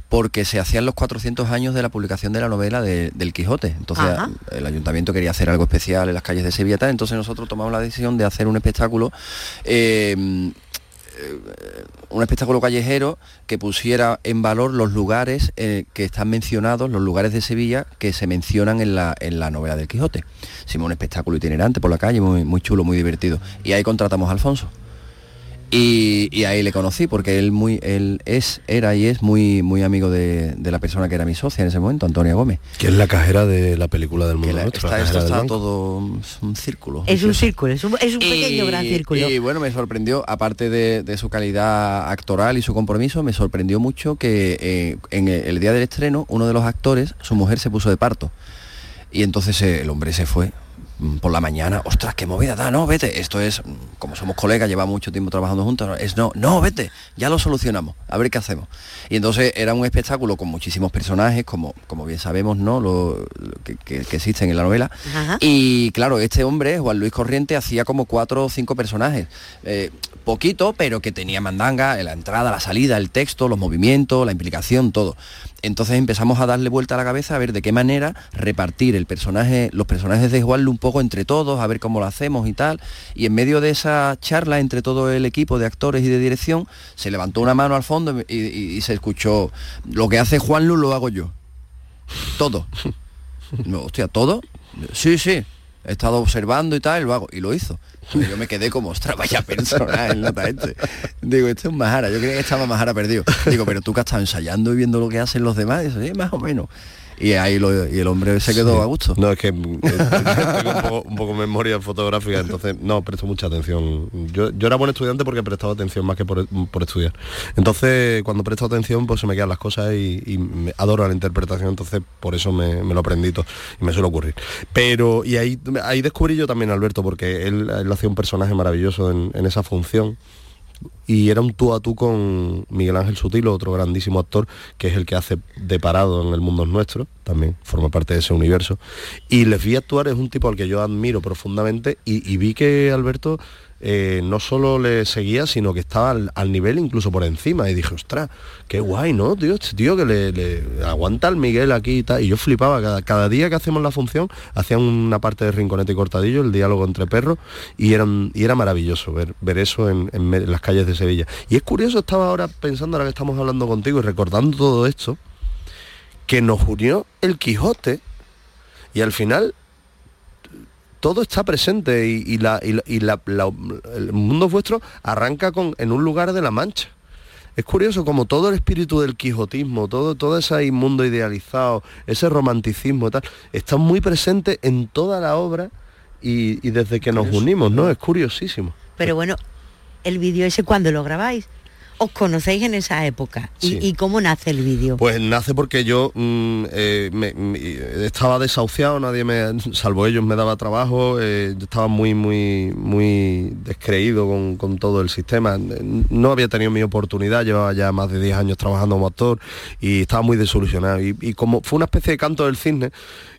porque se hacían los 400 años de la publicación de la novela de- del Quijote. Entonces Ajá. el ayuntamiento quería hacer algo especial en las calles de Sevilla, tal, entonces nosotros tomamos la decisión de hacer un espectáculo eh, un espectáculo callejero que pusiera en valor los lugares eh, que están mencionados, los lugares de Sevilla que se mencionan en la, en la novela del Quijote. Hicimos un espectáculo itinerante por la calle, muy, muy chulo, muy divertido. Y ahí contratamos a Alfonso. Y, y ahí le conocí porque él muy él es era y es muy muy amigo de, de la persona que era mi socia en ese momento Antonia Gómez Que es la cajera de la película del que mundo la- nuestro. está, la esto está todo es un círculo Es un círculo, es un, es un pequeño Y- gran círculo. Y bueno, me sorprendió, aparte de, de su calidad actoral y su compromiso, me sorprendió mucho que eh, en el, el día del estreno, uno de los actores, su mujer se puso de parto. Y entonces eh, el hombre se fue por la mañana, ostras, qué movida da, no, vete, esto es, mm, como somos colegas, llevamos mucho tiempo trabajando juntos, no, es no, no, vete, ya lo solucionamos, a ver qué hacemos. Y entonces era un espectáculo con muchísimos personajes, como, como bien sabemos, ¿no? Lo, lo que, que- que existen en la novela. Ajá. Y claro, este hombre, Juan Luis Corriente, hacía como cuatro o cinco personajes. Eh, poquito, pero que tenía mandanga, la entrada, la salida, el texto, los movimientos, la implicación, todo. Entonces empezamos a darle vuelta a la cabeza a ver de qué manera repartir el personaje, los personajes de Juan un poco entre todos, a ver cómo lo hacemos y tal. Y en medio de esa charla entre todo el equipo de actores y de dirección, se levantó una mano al fondo y, y- y se escuchó, lo que hace Juan Luis lo hago yo. Todo. No, hostia, ¿todo? Sí, sí. He estado observando y tal, y lo hago. Y lo hizo. Entonces yo me quedé como, ostras, vaya persona el nota este. Digo, este es un Majara. Yo creía que estaba Majara perdido. Digo, pero tú que has estado ensayando y viendo lo que hacen los demás. Y dice, sí, más o menos. Y ahí lo, y el hombre se quedó Sí. a gusto. No, es que eh, tengo un poco, un poco memoria fotográfica, entonces no, presto mucha atención. Yo, yo era buen estudiante porque he prestado atención más que por, por estudiar. Entonces, cuando presto atención, pues se me quedan las cosas y, y me- adoro la interpretación, entonces por eso me, me lo aprendí todo y me suele ocurrir. Pero, y ahí, ahí descubrí yo también a Alberto, porque él, él hacía un personaje maravilloso en, en esa función y era un tú a tú con Miguel Ángel Sutilo, otro grandísimo actor, que es el que hace de parado en El Mundo es Nuestro, también forma parte de ese universo. Y les vi actuar, es un tipo al que yo admiro profundamente y vi que Alberto eh, no solo le seguía, sino que estaba al, nivel incluso por encima. Y dije, ostras, qué guay, ¿no? Tío, este tío que le, aguanta al Miguel aquí y tal. Y yo flipaba, cada, día que hacemos la función, hacían una parte de Rinconete y Cortadillo, el diálogo entre perros, y, eran, y era maravilloso ver, ver eso en, en las calles de Sevilla. Y es curioso, estaba ahora pensando, ahora que estamos hablando contigo y recordando todo esto, que nos unió el Quijote y al final todo está presente y, y la, y la- y la- la- el mundo vuestro arranca con, en un lugar de la Mancha. Es curioso como todo el espíritu del quijotismo, todo, todo ese mundo idealizado, ese romanticismo y tal, está muy presente en toda la obra y, y desde que nos unimos, ¿no? Es curiosísimo. Pero bueno, el vídeo ese cuando lo grabáis. Os conocéis en esa época y, Sí. y cómo nace el vídeo. Pues nace porque yo mm, eh, me- me- estaba desahuciado, nadie me, salvo ellos, me daba trabajo, eh, yo estaba muy, muy, muy descreído con, con todo el sistema. No había tenido mi oportunidad, llevaba ya más de 10 años trabajando como actor y estaba muy desilusionado. Y, y como fue una especie de canto del cisne,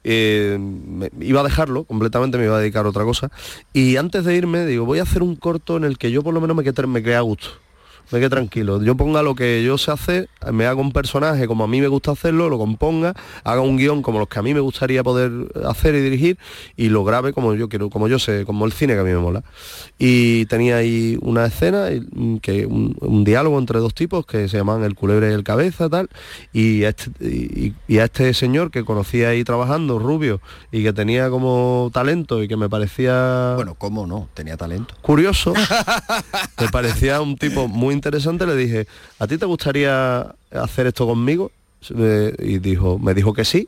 eh, me- iba a dejarlo completamente, me iba a dedicar a otra cosa. Y antes de irme, digo, voy a hacer un corto en el que yo por lo menos me quede, me quede a gusto me quede tranquilo. Yo ponga lo que yo sé hacer, me haga un personaje como a mí me gusta hacerlo, lo componga, haga un guion como los que a mí me gustaría poder hacer y dirigir y lo grabe como yo quiero, como yo sé, como el cine que a mí me mola. Y tenía ahí una escena, mm, que un, un diálogo entre dos tipos que se llamaban el culebre y el cabeza, tal, y a este, y, y a este señor que conocía ahí trabajando, rubio, y que tenía como talento y que me parecía Bueno, ¿cómo no? Tenía talento. curioso, me parecía un tipo muy interesante, le dije, ¿a ti te gustaría hacer esto conmigo? Y dijo, me dijo que sí,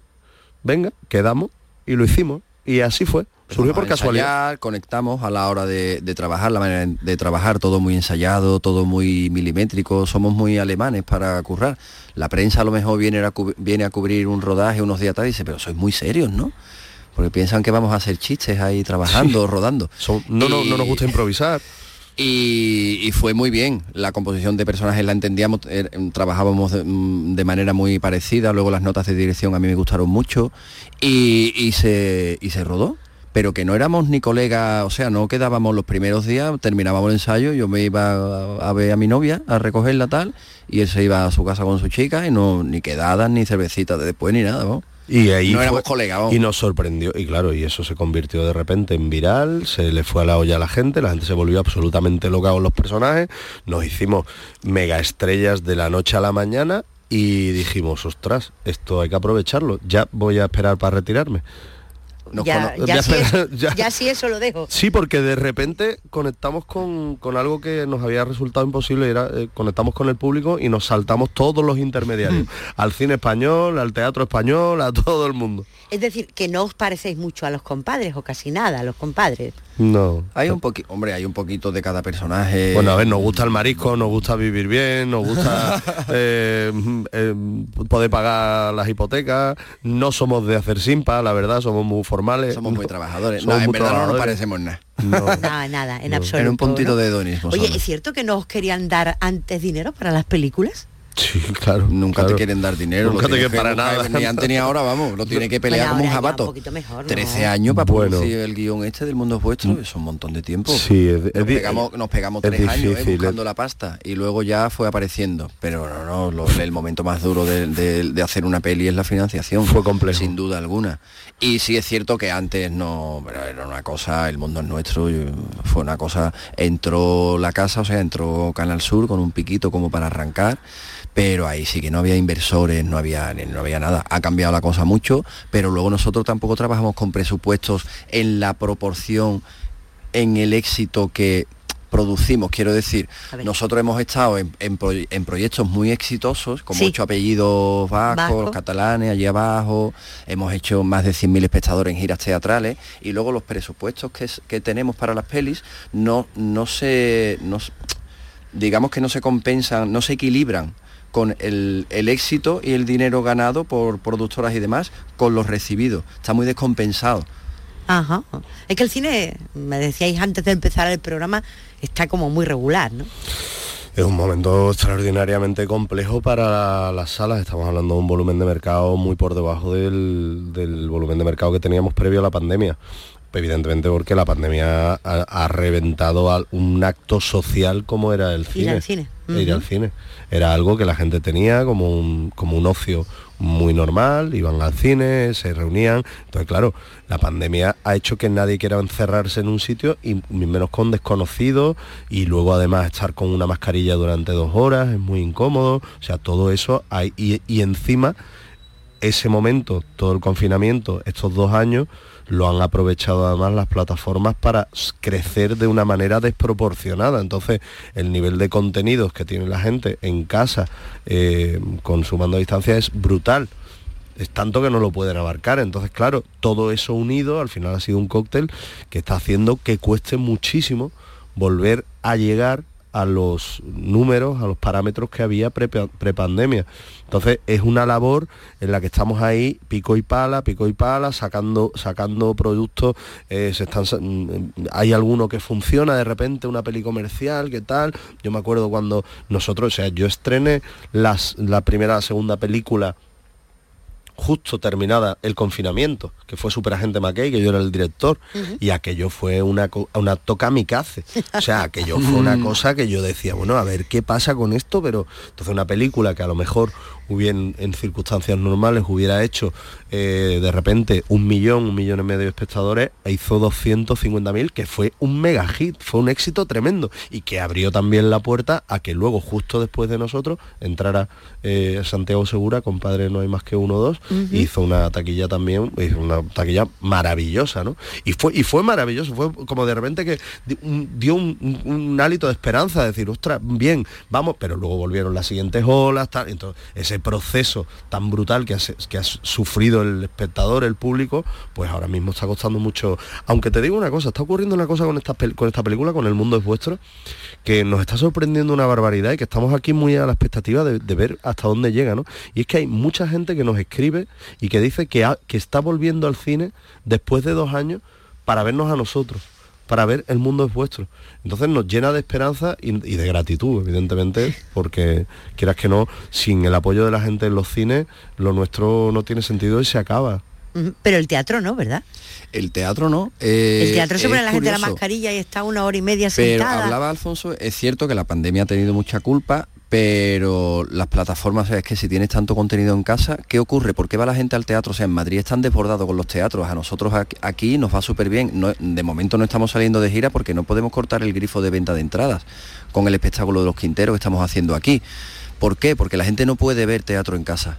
venga, quedamos y lo hicimos. Y así fue, surgió por casualidad. conectamos a la hora de, de trabajar, la manera de trabajar, todo muy ensayado, todo muy milimétrico, somos muy alemanes para currar. La prensa a lo mejor viene a, viene a cubrir un rodaje unos días atrás y dice, pero sois muy serios, ¿no? Porque piensan que vamos a hacer chistes ahí trabajando, rodando. Son- no, no, no nos gusta improvisar. y, fue muy bien. La composición de personajes la entendíamos, em, trabajábamos de, mm, de manera muy parecida, luego las notas de dirección a mí me gustaron mucho y, y se, y se rodó. Pero que no éramos ni colegas, o sea, no quedábamos los primeros días, terminábamos el ensayo, yo me iba a, ver a mi novia, a recogerla tal, y él se iba a su casa con su chica y no, ni quedadas, ni cervecitas de después, ni nada. Y ahí No fue- éramos colegas, vamos. Y nos sorprendió. Y claro, y eso se convirtió de repente en viral, se le fue a la olla a la gente, la gente se volvió absolutamente loca con los personajes, nos hicimos mega estrellas de la noche a la mañana y dijimos, ostras, esto hay que aprovecharlo. Ya voy a esperar para retirarme. Nos ya, ya, sí espera- es- ya- ya sí eso lo dejo. Sí, porque de repente conectamos con, con algo que nos había resultado imposible, era eh, conectamos con el público y nos saltamos todos los intermediarios, al cine español, al teatro español, a todo el mundo. Es decir, que no os parecéis mucho a los compadres o casi nada a los compadres. No. Hay un poquito, hombre, hay un poquito de cada personaje. Bueno, a ver, nos gusta el marisco, nos gusta vivir bien, nos gusta eh, eh, poder pagar las hipotecas, no somos de hacer simpa, la verdad, somos muy formales. somos muy trabajadores. somos No, en muy verdad no nos parecemos nada. No. Nada, nada, en No. absoluto. Era un puntito ¿no? de hedonismo. Oye, solo. ¿es cierto que no os querían dar antes dinero para las películas? Sí, claro. Nunca claro. te quieren dar dinero. Nunca te quieren para nada. Ni antes ni ahora, vamos. Lo tiene que pelear Bueno, como un jabato. un poquito mejor, ¿no? 13 años para Bueno. producir el guion este del mundo es vuestro. Es un montón de tiempo. Sí, es, Nos es pegamos, nos pegamos es tres años ¿eh? buscando es- la pasta y luego ya fue apareciendo. Pero no, no, lo- el momento más duro de, de- de hacer una peli es la financiación. Fue complejo. Sin duda alguna. Y sí es cierto que antes no, pero era una cosa, el mundo es nuestro, fue una cosa, entró la casa, o sea, entró Canal Sur con un piquito como para arrancar, pero ahí sí que no había inversores, no había, no había nada. Ha cambiado la cosa mucho, pero luego nosotros tampoco trabajamos con presupuestos en la proporción, en el éxito que producimos, quiero decir, nosotros hemos estado en, en proy- en proyectos muy exitosos, con Sí. muchos apellidos vascos, Vasco. los catalanes, allí abajo, hemos hecho más de 100.000 espectadores en giras teatrales y luego los presupuestos que, es- que tenemos para las pelis no, no se... no digamos que no se compensan, no se equilibran con el, el éxito y el dinero ganado por productoras y demás con los recibidos. Está muy descompensado. Ajá. Es que el cine, me decíais antes de empezar el programa, está como muy regular, ¿no? Es un momento extraordinariamente complejo para las salas. Estamos hablando de un volumen de mercado muy por debajo del, del volumen de mercado que teníamos previo a la pandemia. Evidentemente porque la pandemia ha, ha reventado a un acto social como era el cine. al cine. Ir al cine. Era algo que la gente tenía como un, como un ocio muy normal, iban al cine, se reunían. Entonces, claro, la pandemia ha hecho que nadie quiera encerrarse en un sitio y menos con desconocidos y luego además estar con una mascarilla durante dos horas es muy incómodo. O sea, todo eso hay y, y encima ese momento, todo el confinamiento, estos dos años, lo han aprovechado además las plataformas para crecer de una manera desproporcionada. Entonces, el nivel de contenidos que tiene la gente en casa, eh, consumando a distancia, es brutal. Es tanto que no lo pueden abarcar. Entonces, claro, todo eso unido al final ha sido un cóctel que está haciendo que cueste muchísimo volver a llegar a los números, a los parámetros que había prepandemia. Entonces es una labor en la que estamos ahí pico y pala, pico y pala, sacando, sacando productos, eh, se están, mm, hay alguno que funciona de repente, una peli comercial, ¿qué tal? Yo me acuerdo cuando nosotros, o sea, yo estrené las, la primera, la segunda película justo terminada el confinamiento, que fue Superagente McKay, que yo era el director, y aquello fue una, una toca kamikaze. O sea, aquello fue una cosa que yo decía, bueno, a ver qué pasa con esto, pero entonces una película que a lo mejor hubiera, en circunstancias normales hubiera hecho eh, de repente un millón, un millón y medio de espectadores, e hizo 250.000, que fue un mega hit, fue un éxito tremendo y que abrió también la puerta a que luego, justo después de nosotros, entrara eh, Santiago Segura, compadre No hay más que uno o dos, hizo una taquilla también, hizo una taquilla maravillosa, ¿no? Y fue, y fue maravilloso, fue como de repente que dio un, hálito de esperanza, de decir, ostras, bien, vamos, pero luego volvieron las siguientes olas, tal, entonces ese proceso tan brutal que que ha sufrido el espectador, el público, pues ahora mismo está costando mucho. Aunque te digo una cosa, está ocurriendo una cosa con esta, con esta película, con El Mundo es Vuestro, que nos está sorprendiendo una barbaridad y que estamos aquí muy a la expectativa de, ver hasta dónde llega, ¿no? Y es que hay mucha gente que nos escribe y que dice que, que está volviendo al cine después de dos años para vernos a nosotros para ver el mundo es vuestro. Entonces nos llena de esperanza y, de gratitud, evidentemente, porque quieras que no, sin el apoyo de la gente en los cines, lo nuestro no tiene sentido y se acaba. Pero el teatro no, ¿verdad? El teatro no. el teatro se pone la gente la mascarilla y está una hora y media sentada. Pero hablaba Alfonso, es cierto que la pandemia ha tenido mucha culpa, pero las plataformas, es que si tienes tanto contenido en casa, ¿qué ocurre? ¿Por qué va la gente al teatro? O sea, en Madrid están desbordados con los teatros, a nosotros aquí nos va súper bien. de momento no estamos saliendo de gira porque no podemos cortar el grifo de venta de entradas con el espectáculo de los Quinteros que estamos haciendo aquí. ¿Por qué? Porque la gente no puede ver teatro en casa.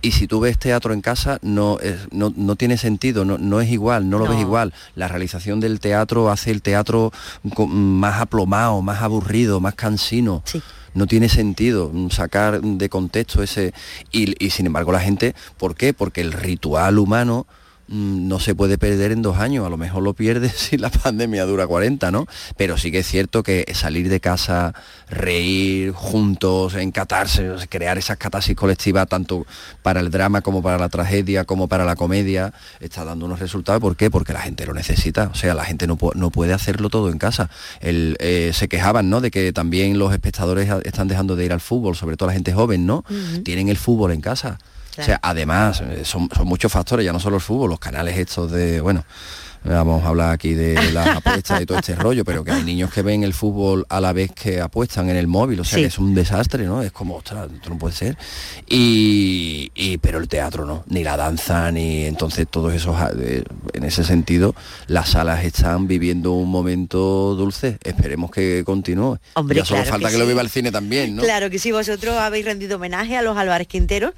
Y si tú ves teatro en casa, no, no, tiene sentido, no, es igual, no lo ves igual. La realización del teatro hace el teatro más aplomado, más aburrido, más cansino. Sí no tiene sentido sacar de contexto ese... Y, y sin embargo la gente, ¿por qué? Porque el ritual humano no se puede perder en dos años, a lo mejor lo pierdes si la pandemia dura 40, ¿no? Pero sí que es cierto que salir de casa, reír juntos, encatarse, crear esas catarsis colectivas tanto para el drama como para la tragedia, como para la comedia, está dando unos resultados. ¿Por qué? Porque la gente lo necesita, o sea, la gente no, puede hacerlo todo en casa. Eh, se quejaban, ¿no? De que también los espectadores están dejando de ir al fútbol, sobre todo la gente joven, ¿no? Tienen el fútbol en casa o sea, además, eh, son, muchos factores, ya no solo el fútbol, los canales estos de, bueno, vamos a hablar aquí de las apuestas y todo este rollo, pero que hay niños que ven el fútbol a la vez que apuestan en el móvil, o sea que es un desastre, ¿no? Es como, ostras, esto no puede ser. Y, pero el teatro no, ni la danza, ni entonces todos esos, ah, en ese sentido, las salas están viviendo un momento dulce, esperemos que continúe. Hombre, ya solo falta que, lo viva el cine también, ¿no? Claro que sí, vosotros habéis rendido homenaje a los Álvarez Quinteros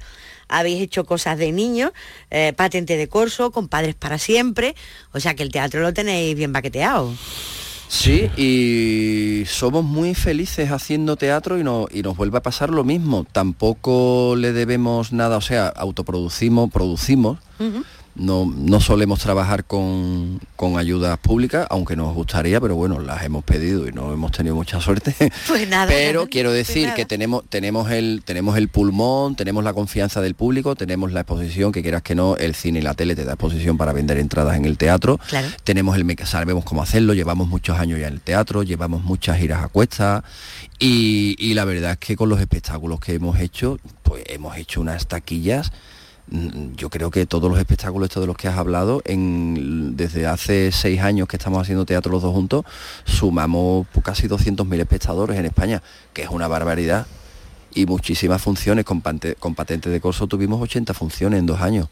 habéis hecho cosas de niños, eh, patente de corso, con padres para siempre, o sea que el teatro lo tenéis bien baqueteado. Sí, y somos muy felices haciendo teatro y, no, y nos vuelve a pasar lo mismo. Tampoco le debemos nada, o sea, autoproducimos, producimos, no, no solemos trabajar con, con, ayudas públicas, aunque nos gustaría, pero bueno, las hemos pedido y no hemos tenido mucha suerte. Pues nada. pero quiero pues decir que tenemos, tenemos, el, tenemos el pulmón, tenemos la confianza del público, tenemos la exposición, que quieras que no, el cine y la tele te da exposición para vender entradas en el teatro. Tenemos el sabemos cómo hacerlo, llevamos muchos años ya en el teatro, llevamos muchas giras a cuestas y, y la verdad es que con los espectáculos que hemos hecho, pues hemos hecho unas taquillas yo creo que todos los espectáculos estos de los que has hablado, desde hace seis años que estamos haciendo teatro los dos juntos, sumamos casi 200.000 espectadores en España, que es una barbaridad. Y muchísimas funciones, con, con patente de corso tuvimos 80 funciones en dos años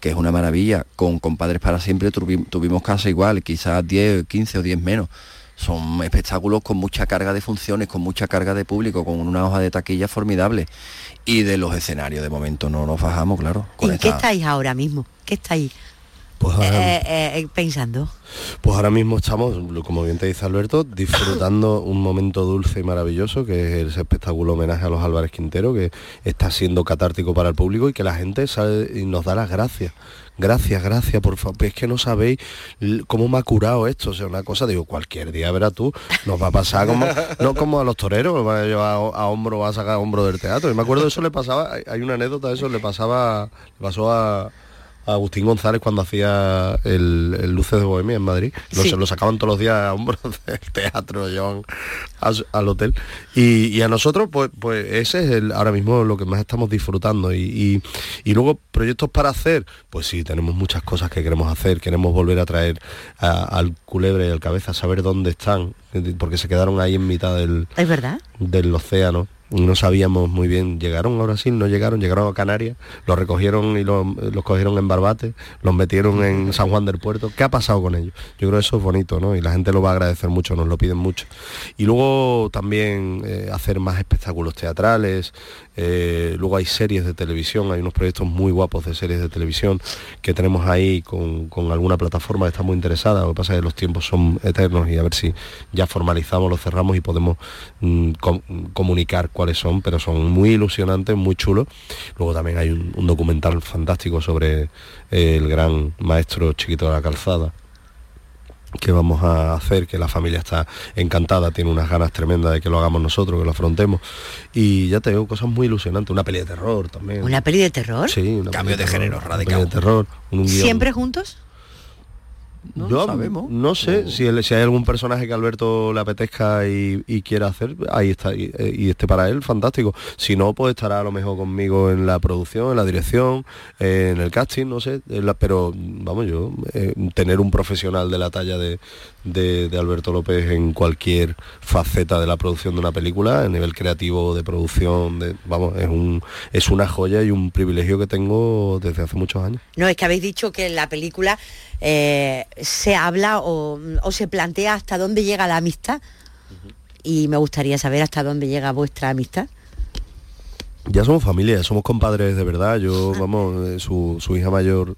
que es una maravilla. Con Compadres para Siempre tuvimos casi igual, quizás 10, 15 o 10 menos. Son espectáculos con mucha carga de funciones, con mucha carga de público, con una hoja de taquilla formidable. Y de los escenarios de momento no nos bajamos, claro. ¿En qué estáis ahora mismo? ¿Qué estáis? Pues ahora, eh, eh, pensando? pues ahora mismo estamos, como bien te dice Alberto, disfrutando un momento dulce y maravilloso, que es ese espectáculo homenaje a los Álvarez Quintero, que está siendo catártico para el público y que la gente sabe y nos da las gracias. Gracias, gracias, por favor. Es que no sabéis cómo me ha curado esto. O sea, una cosa, digo, cualquier día verás tú, nos va a pasar como, no como a los toreros, va a llevar a, hombro, va a sacar a hombro del teatro. Y me acuerdo eso le pasaba, hay- hay una anécdota de eso, le pasaba, le pasó a, a Agustín González cuando hacía el, el Luces de Bohemia en Madrid. Lo, Sí. se lo sacaban todos los días a hombros del teatro, lo llevaban a al hotel. Y, y a nosotros, pues, pues ese es el, ahora mismo lo que más estamos disfrutando. Y, y- y luego proyectos para hacer, pues sí, tenemos muchas cosas que queremos hacer. Queremos volver a traer a- al culebre y al cabeza, saber dónde están, porque se quedaron ahí en mitad del, ¿Es verdad? del océano. No sabíamos muy bien, llegaron a Brasil, no llegaron, llegaron a Canarias, los recogieron y los, los cogieron en Barbate, los metieron en San Juan del Puerto. ¿Qué ha pasado con ellos? Yo creo que eso es bonito, ¿no? Y la gente lo va a agradecer mucho, nos lo piden mucho. Y luego también eh, hacer más espectáculos teatrales, eh, luego hay series de televisión, hay unos proyectos muy guapos de series de televisión que tenemos ahí con, con alguna plataforma que está muy interesada. Lo que pasa es que los tiempos son eternos y a ver si ya formalizamos, lo cerramos y podemos mm, com- comunicar cuáles son, pero son muy ilusionantes, muy chulos. Luego también hay un, un documental fantástico sobre eh, el gran maestro chiquito de la calzada que vamos a hacer, que la familia está encantada, tiene unas ganas tremendas de que lo hagamos nosotros, que lo afrontemos. Y ya te digo, cosas muy ilusionantes, una peli de terror también. ¿Una peli de terror? Sí, una Cambio peli de género una radical. peli de terror, un guion. ¿Siempre juntos? No sabemos. No sé, si, el- si hay algún personaje que a Alberto le apetezca y, y quiera hacer, ahí está, y, eh, y esté para él, fantástico. Si no, pues estará a lo mejor conmigo en la producción, en la dirección, eh, en el casting, no sé. la- pero vamos, yo, eh, tener un profesional de la talla de, de- de Alberto López en cualquier faceta de la producción de una película, a nivel creativo, de producción, de, vamos, es un es una joya y un privilegio que tengo desde hace muchos años. No, es que habéis dicho que en la película eh, se habla o, o se plantea hasta dónde llega la amistad. Y me gustaría saber hasta dónde llega vuestra amistad. Ya somos familia, somos compadres de verdad. Yo, vamos, eh, su, su hija mayor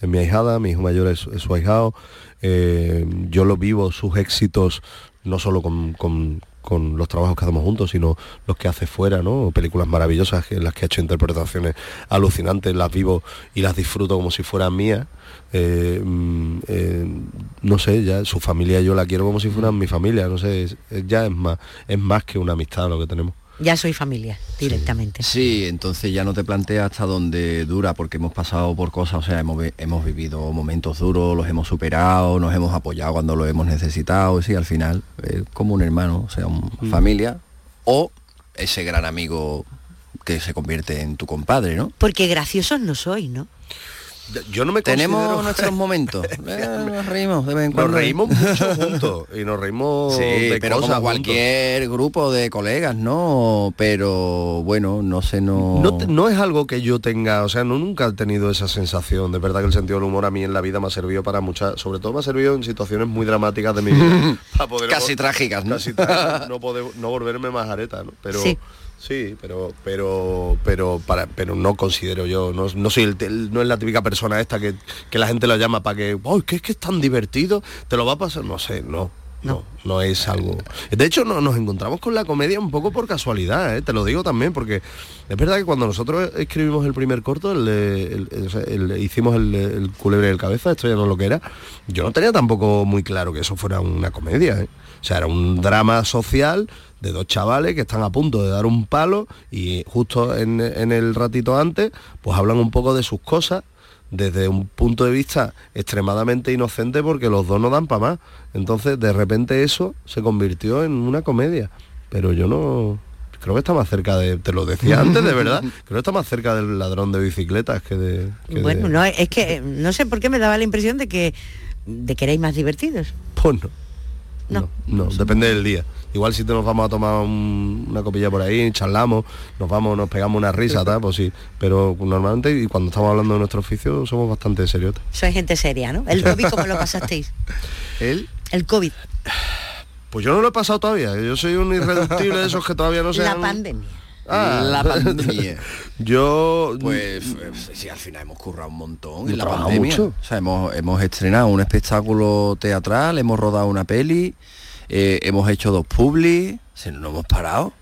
es mi ahijada, mi hijo mayor es, es su ahijado. Eh, yo lo vivo, sus éxitos, no solo con, con- con los trabajos que hacemos juntos, sino los que hace fuera, ¿no? Películas maravillosas en las que ha hecho interpretaciones alucinantes, las vivo y las disfruto como si fueran mías. Eh, mm, eh, no sé, ya su familia yo la quiero como si fueran mi familia, no sé, ya es más, es más que una amistad lo que tenemos. Ya soy familia, directamente. Sí, entonces ya no te planteas hasta dónde dura, porque hemos pasado por cosas, o sea, hemos, vi- hemos vivido momentos duros, los hemos superado, nos hemos apoyado cuando lo hemos necesitado, y sí, al final, eh, como un hermano, o sea, un familia, o ese gran amigo que se convierte en tu compadre, ¿no? Porque graciosos no sois, ¿no? Yo no me Tenemos considero- nuestros momentos, eh, nos reímos de vez en Nos cuando. reímos mucho juntos y nos reímos Sí, de pero cosas como cualquier grupo de colegas, ¿no? Pero bueno, no sé, no... No, te- no es algo que yo tenga, o sea, no nunca he tenido esa sensación. De verdad que el sentido del humor a mí en la vida me ha servido para muchas, sobre todo me ha servido en situaciones muy dramáticas de mi vida. para poder- Casi trágicas, ¿no? Casi trágicas, no, poder, no volverme más areta, ¿no? Pero Sí. Sí, pero pero pero para pero no considero yo, no, no soy el, no es la típica persona esta que, que la gente lo llama para que, ¡ay, que es que es tan divertido! ¿Te lo va a pasar? No sé, no. No, no es algo. De hecho, no, nos encontramos con la comedia un poco por casualidad, ¿eh? te lo digo también, porque es verdad que cuando nosotros escribimos el primer corto, el, hicimos el, el culebre del cabeza, esto ya no es lo que era, yo no tenía tampoco muy claro que eso fuera una comedia. ¿eh? O sea, era un drama social de dos chavales que están a punto de dar un palo y justo en, en el ratito antes, pues hablan un poco de sus cosas desde un punto de vista extremadamente inocente porque los dos no dan para más. Entonces, de repente eso se convirtió en una comedia. Pero yo no... Creo que está más cerca de... Te lo decía antes, de verdad. Creo que está más cerca del ladrón de bicicletas que de... que de- Bueno, no, es que eh, no sé por qué me daba la impresión de que de que erais más divertidos. Pues no. No. No, no, depende del día. Igual si te nos vamos a tomar un- una copilla por ahí, charlamos, nos vamos, nos pegamos una risa, tal, pues sí. Pero normalmente, y cuando estamos hablando de nuestro oficio, somos bastante seriotes. Sois gente seria, ¿no? El COVID, ¿cómo lo pasasteis? Él, El COVID, pues yo no lo he pasado todavía. Yo soy un irreductible de esos que todavía no se la pandemia. Ah. La pandemia. Yo... Pues eh, sí, al final hemos currado un montón en la pandemia. mucho. O sea, hemos, hemos estrenado un espectáculo teatral, hemos rodado una peli, eh, hemos hecho dos publis, se no hemos parado.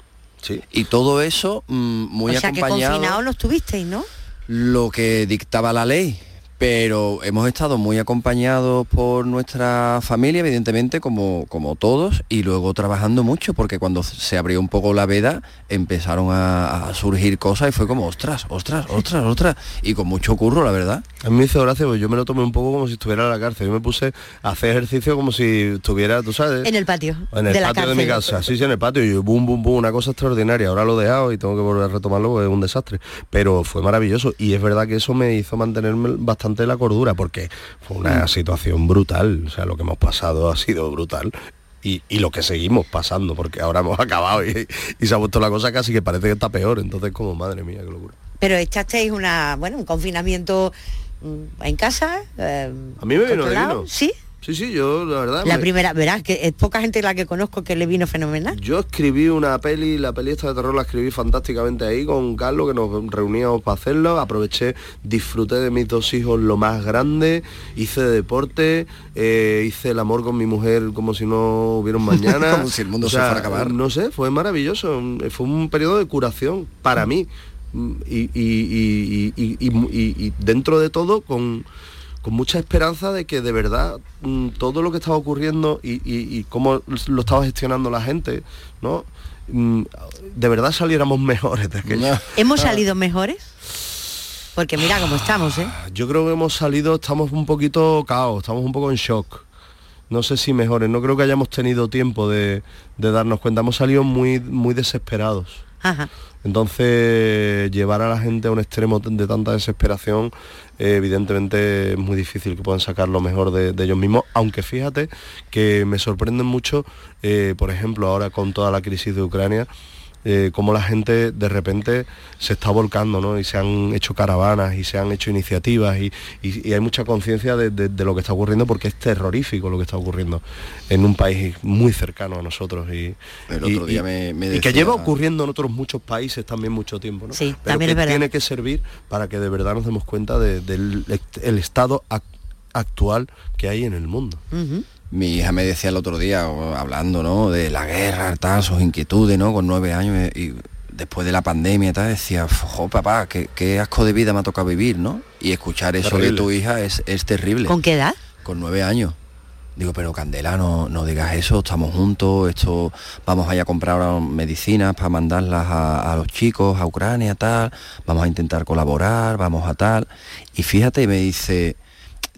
Sí. Y todo eso mm, muy o sea que confinados no estuvisteis, ¿no? lo que dictaba la ley. Pero hemos estado muy acompañados por nuestra familia, evidentemente, como, como todos, y luego trabajando mucho, porque cuando se abrió un poco la veda, empezaron a, a surgir cosas y fue como, ostras, ostras, ostras, ostras, y con mucho curro, la verdad. A mí me hizo gracia, porque yo me lo tomé un poco como si estuviera en la cárcel. Yo me puse a hacer ejercicio como si estuviera, tú sabes, En el patio. en el de la patio de mi casa. Sí, sí, en el patio. Y yo, boom, boom, boom, una cosa extraordinaria. Ahora lo he dejado y tengo que volver a retomarlo porque es un desastre. Pero fue maravilloso. Y es verdad que eso me hizo mantenerme bastante la cordura, porque fue una Mm. situación brutal. O sea, lo que hemos pasado ha sido brutal. Y, y lo que seguimos pasando, porque ahora hemos acabado y, y se ha puesto la cosa casi que parece que está peor. Entonces, como madre mía, qué locura. Pero echasteis una, bueno, un confinamiento mm, en casa. eh, A mí me vino de vino. Sí. Sí, sí, yo la verdad. La me- primera, verás que es poca gente la que conozco que le vino fenomenal. Yo escribí una peli, la peli esta de terror la escribí fantásticamente ahí con Carlos, que nos reuníamos para hacerlo, aproveché, disfruté de mis dos hijos lo más grande, hice deporte, eh, hice el amor con mi mujer como si no hubiera un mañana. Como si el mundo se fuera a acabar. No sé, fue maravilloso, fue un periodo de curación para mí. Y, y- y- y- y- y- y dentro de todo con, con mucha esperanza de que de verdad mm, todo lo que estaba ocurriendo y, y- y cómo lo estaba gestionando la gente, ¿no? Mm, De verdad saliéramos mejores de aquello. No. ¿Hemos salido mejores? Porque mira cómo estamos, ¿eh? Yo creo que hemos salido, estamos un poquito caos, estamos un poco en shock. No sé si mejores, no creo que hayamos tenido tiempo de, de darnos cuenta. Hemos salido muy, muy desesperados. Ajá. Entonces, llevar a la gente a un extremo de tanta desesperación, eh, evidentemente es muy difícil que puedan sacar lo mejor de, ellos mismos, aunque fíjate que me sorprenden mucho, eh, por ejemplo, ahora con toda la crisis de Ucrania, eh, cómo la gente de repente se está volcando, ¿no? Y se han hecho caravanas y se han hecho iniciativas y, y- y hay mucha conciencia de, de- de lo que está ocurriendo porque es terrorífico lo que está ocurriendo en un país muy cercano a nosotros y, El y- otro día y- me- me y que lleva ocurriendo en otros muchos países también mucho tiempo, ¿no? Sí, Pero también que es verdad. tiene que servir para que de verdad nos demos cuenta de- del el estado ac- actual que hay en el mundo. Mi hija me decía el otro día, hablando, ¿no? De la guerra, tal, sus inquietudes, ¿no? Con nueve años y después de la pandemia y tal, decía, jo, papá, qué, qué asco de vida me ha tocado vivir, ¿no? Y escuchar eso de tu hija es, es terrible. ¿Con qué edad? Con nueve años. Digo, pero Candela, no, no digas eso, estamos juntos, esto, vamos a ir a comprar ahora medicinas para mandarlas a, a los chicos, a Ucrania, tal, vamos a intentar colaborar, vamos a tal. Y fíjate, me dice,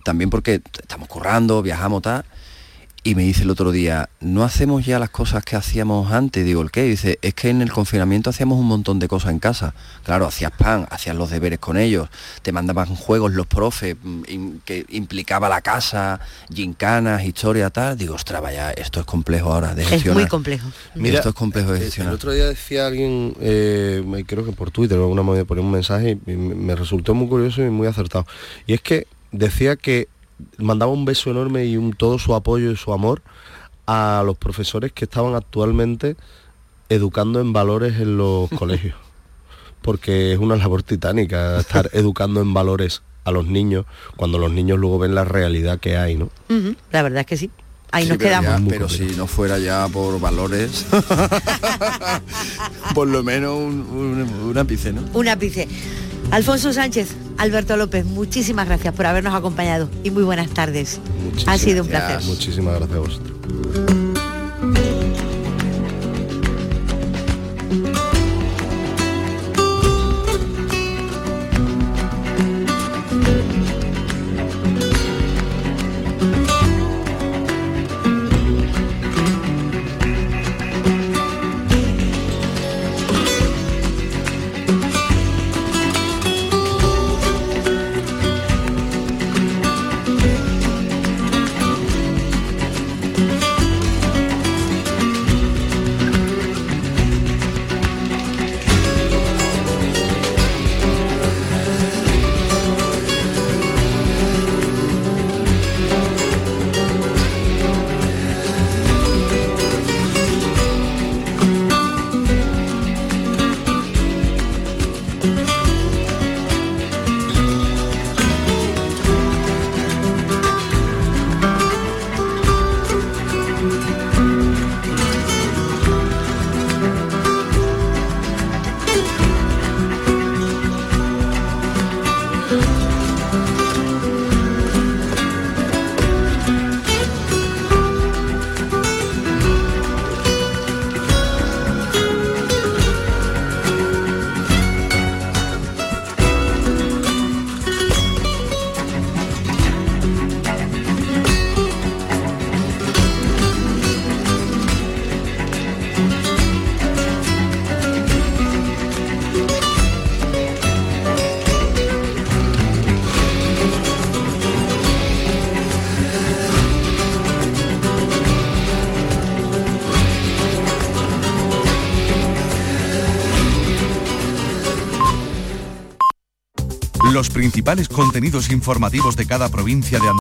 también porque estamos currando, viajamos, tal, y me dice el otro día, no hacemos ya las cosas que hacíamos antes. Digo, ¿el qué? Dice, es que en el confinamiento hacíamos un montón de cosas en casa. Claro, hacías pan, hacías los deberes con ellos, te mandaban juegos los profes, mm, in- que implicaba la casa, gincanas, historia, tal. Digo, ostras, vaya, esto es complejo ahora de Es gestionar. muy complejo. esto es complejo de eh, gestionar. El otro día decía alguien, eh, me- creo que por Twitter o alguna manera poner un mensaje y me resultó muy curioso y muy acertado. Y es que decía que mandaba un beso enorme y un, todo su apoyo y su amor a los profesores que estaban actualmente educando en valores en los colegios. Porque es una labor titánica estar educando en valores a los niños cuando los niños luego ven la realidad que hay, ¿no? La verdad es que sí. Ahí Sí, nos pero ya- quedamos. Pero si no fuera ya por valores, por lo menos un, un- un ápice, ¿no? Un ápice. Alfonso Sánchez, Alberto López, muchísimas gracias por habernos acompañado y muy buenas tardes. ha Muchísimas sido un gracias. placer. Muchísimas gracias a vosotros. Los principales contenidos informativos de cada provincia de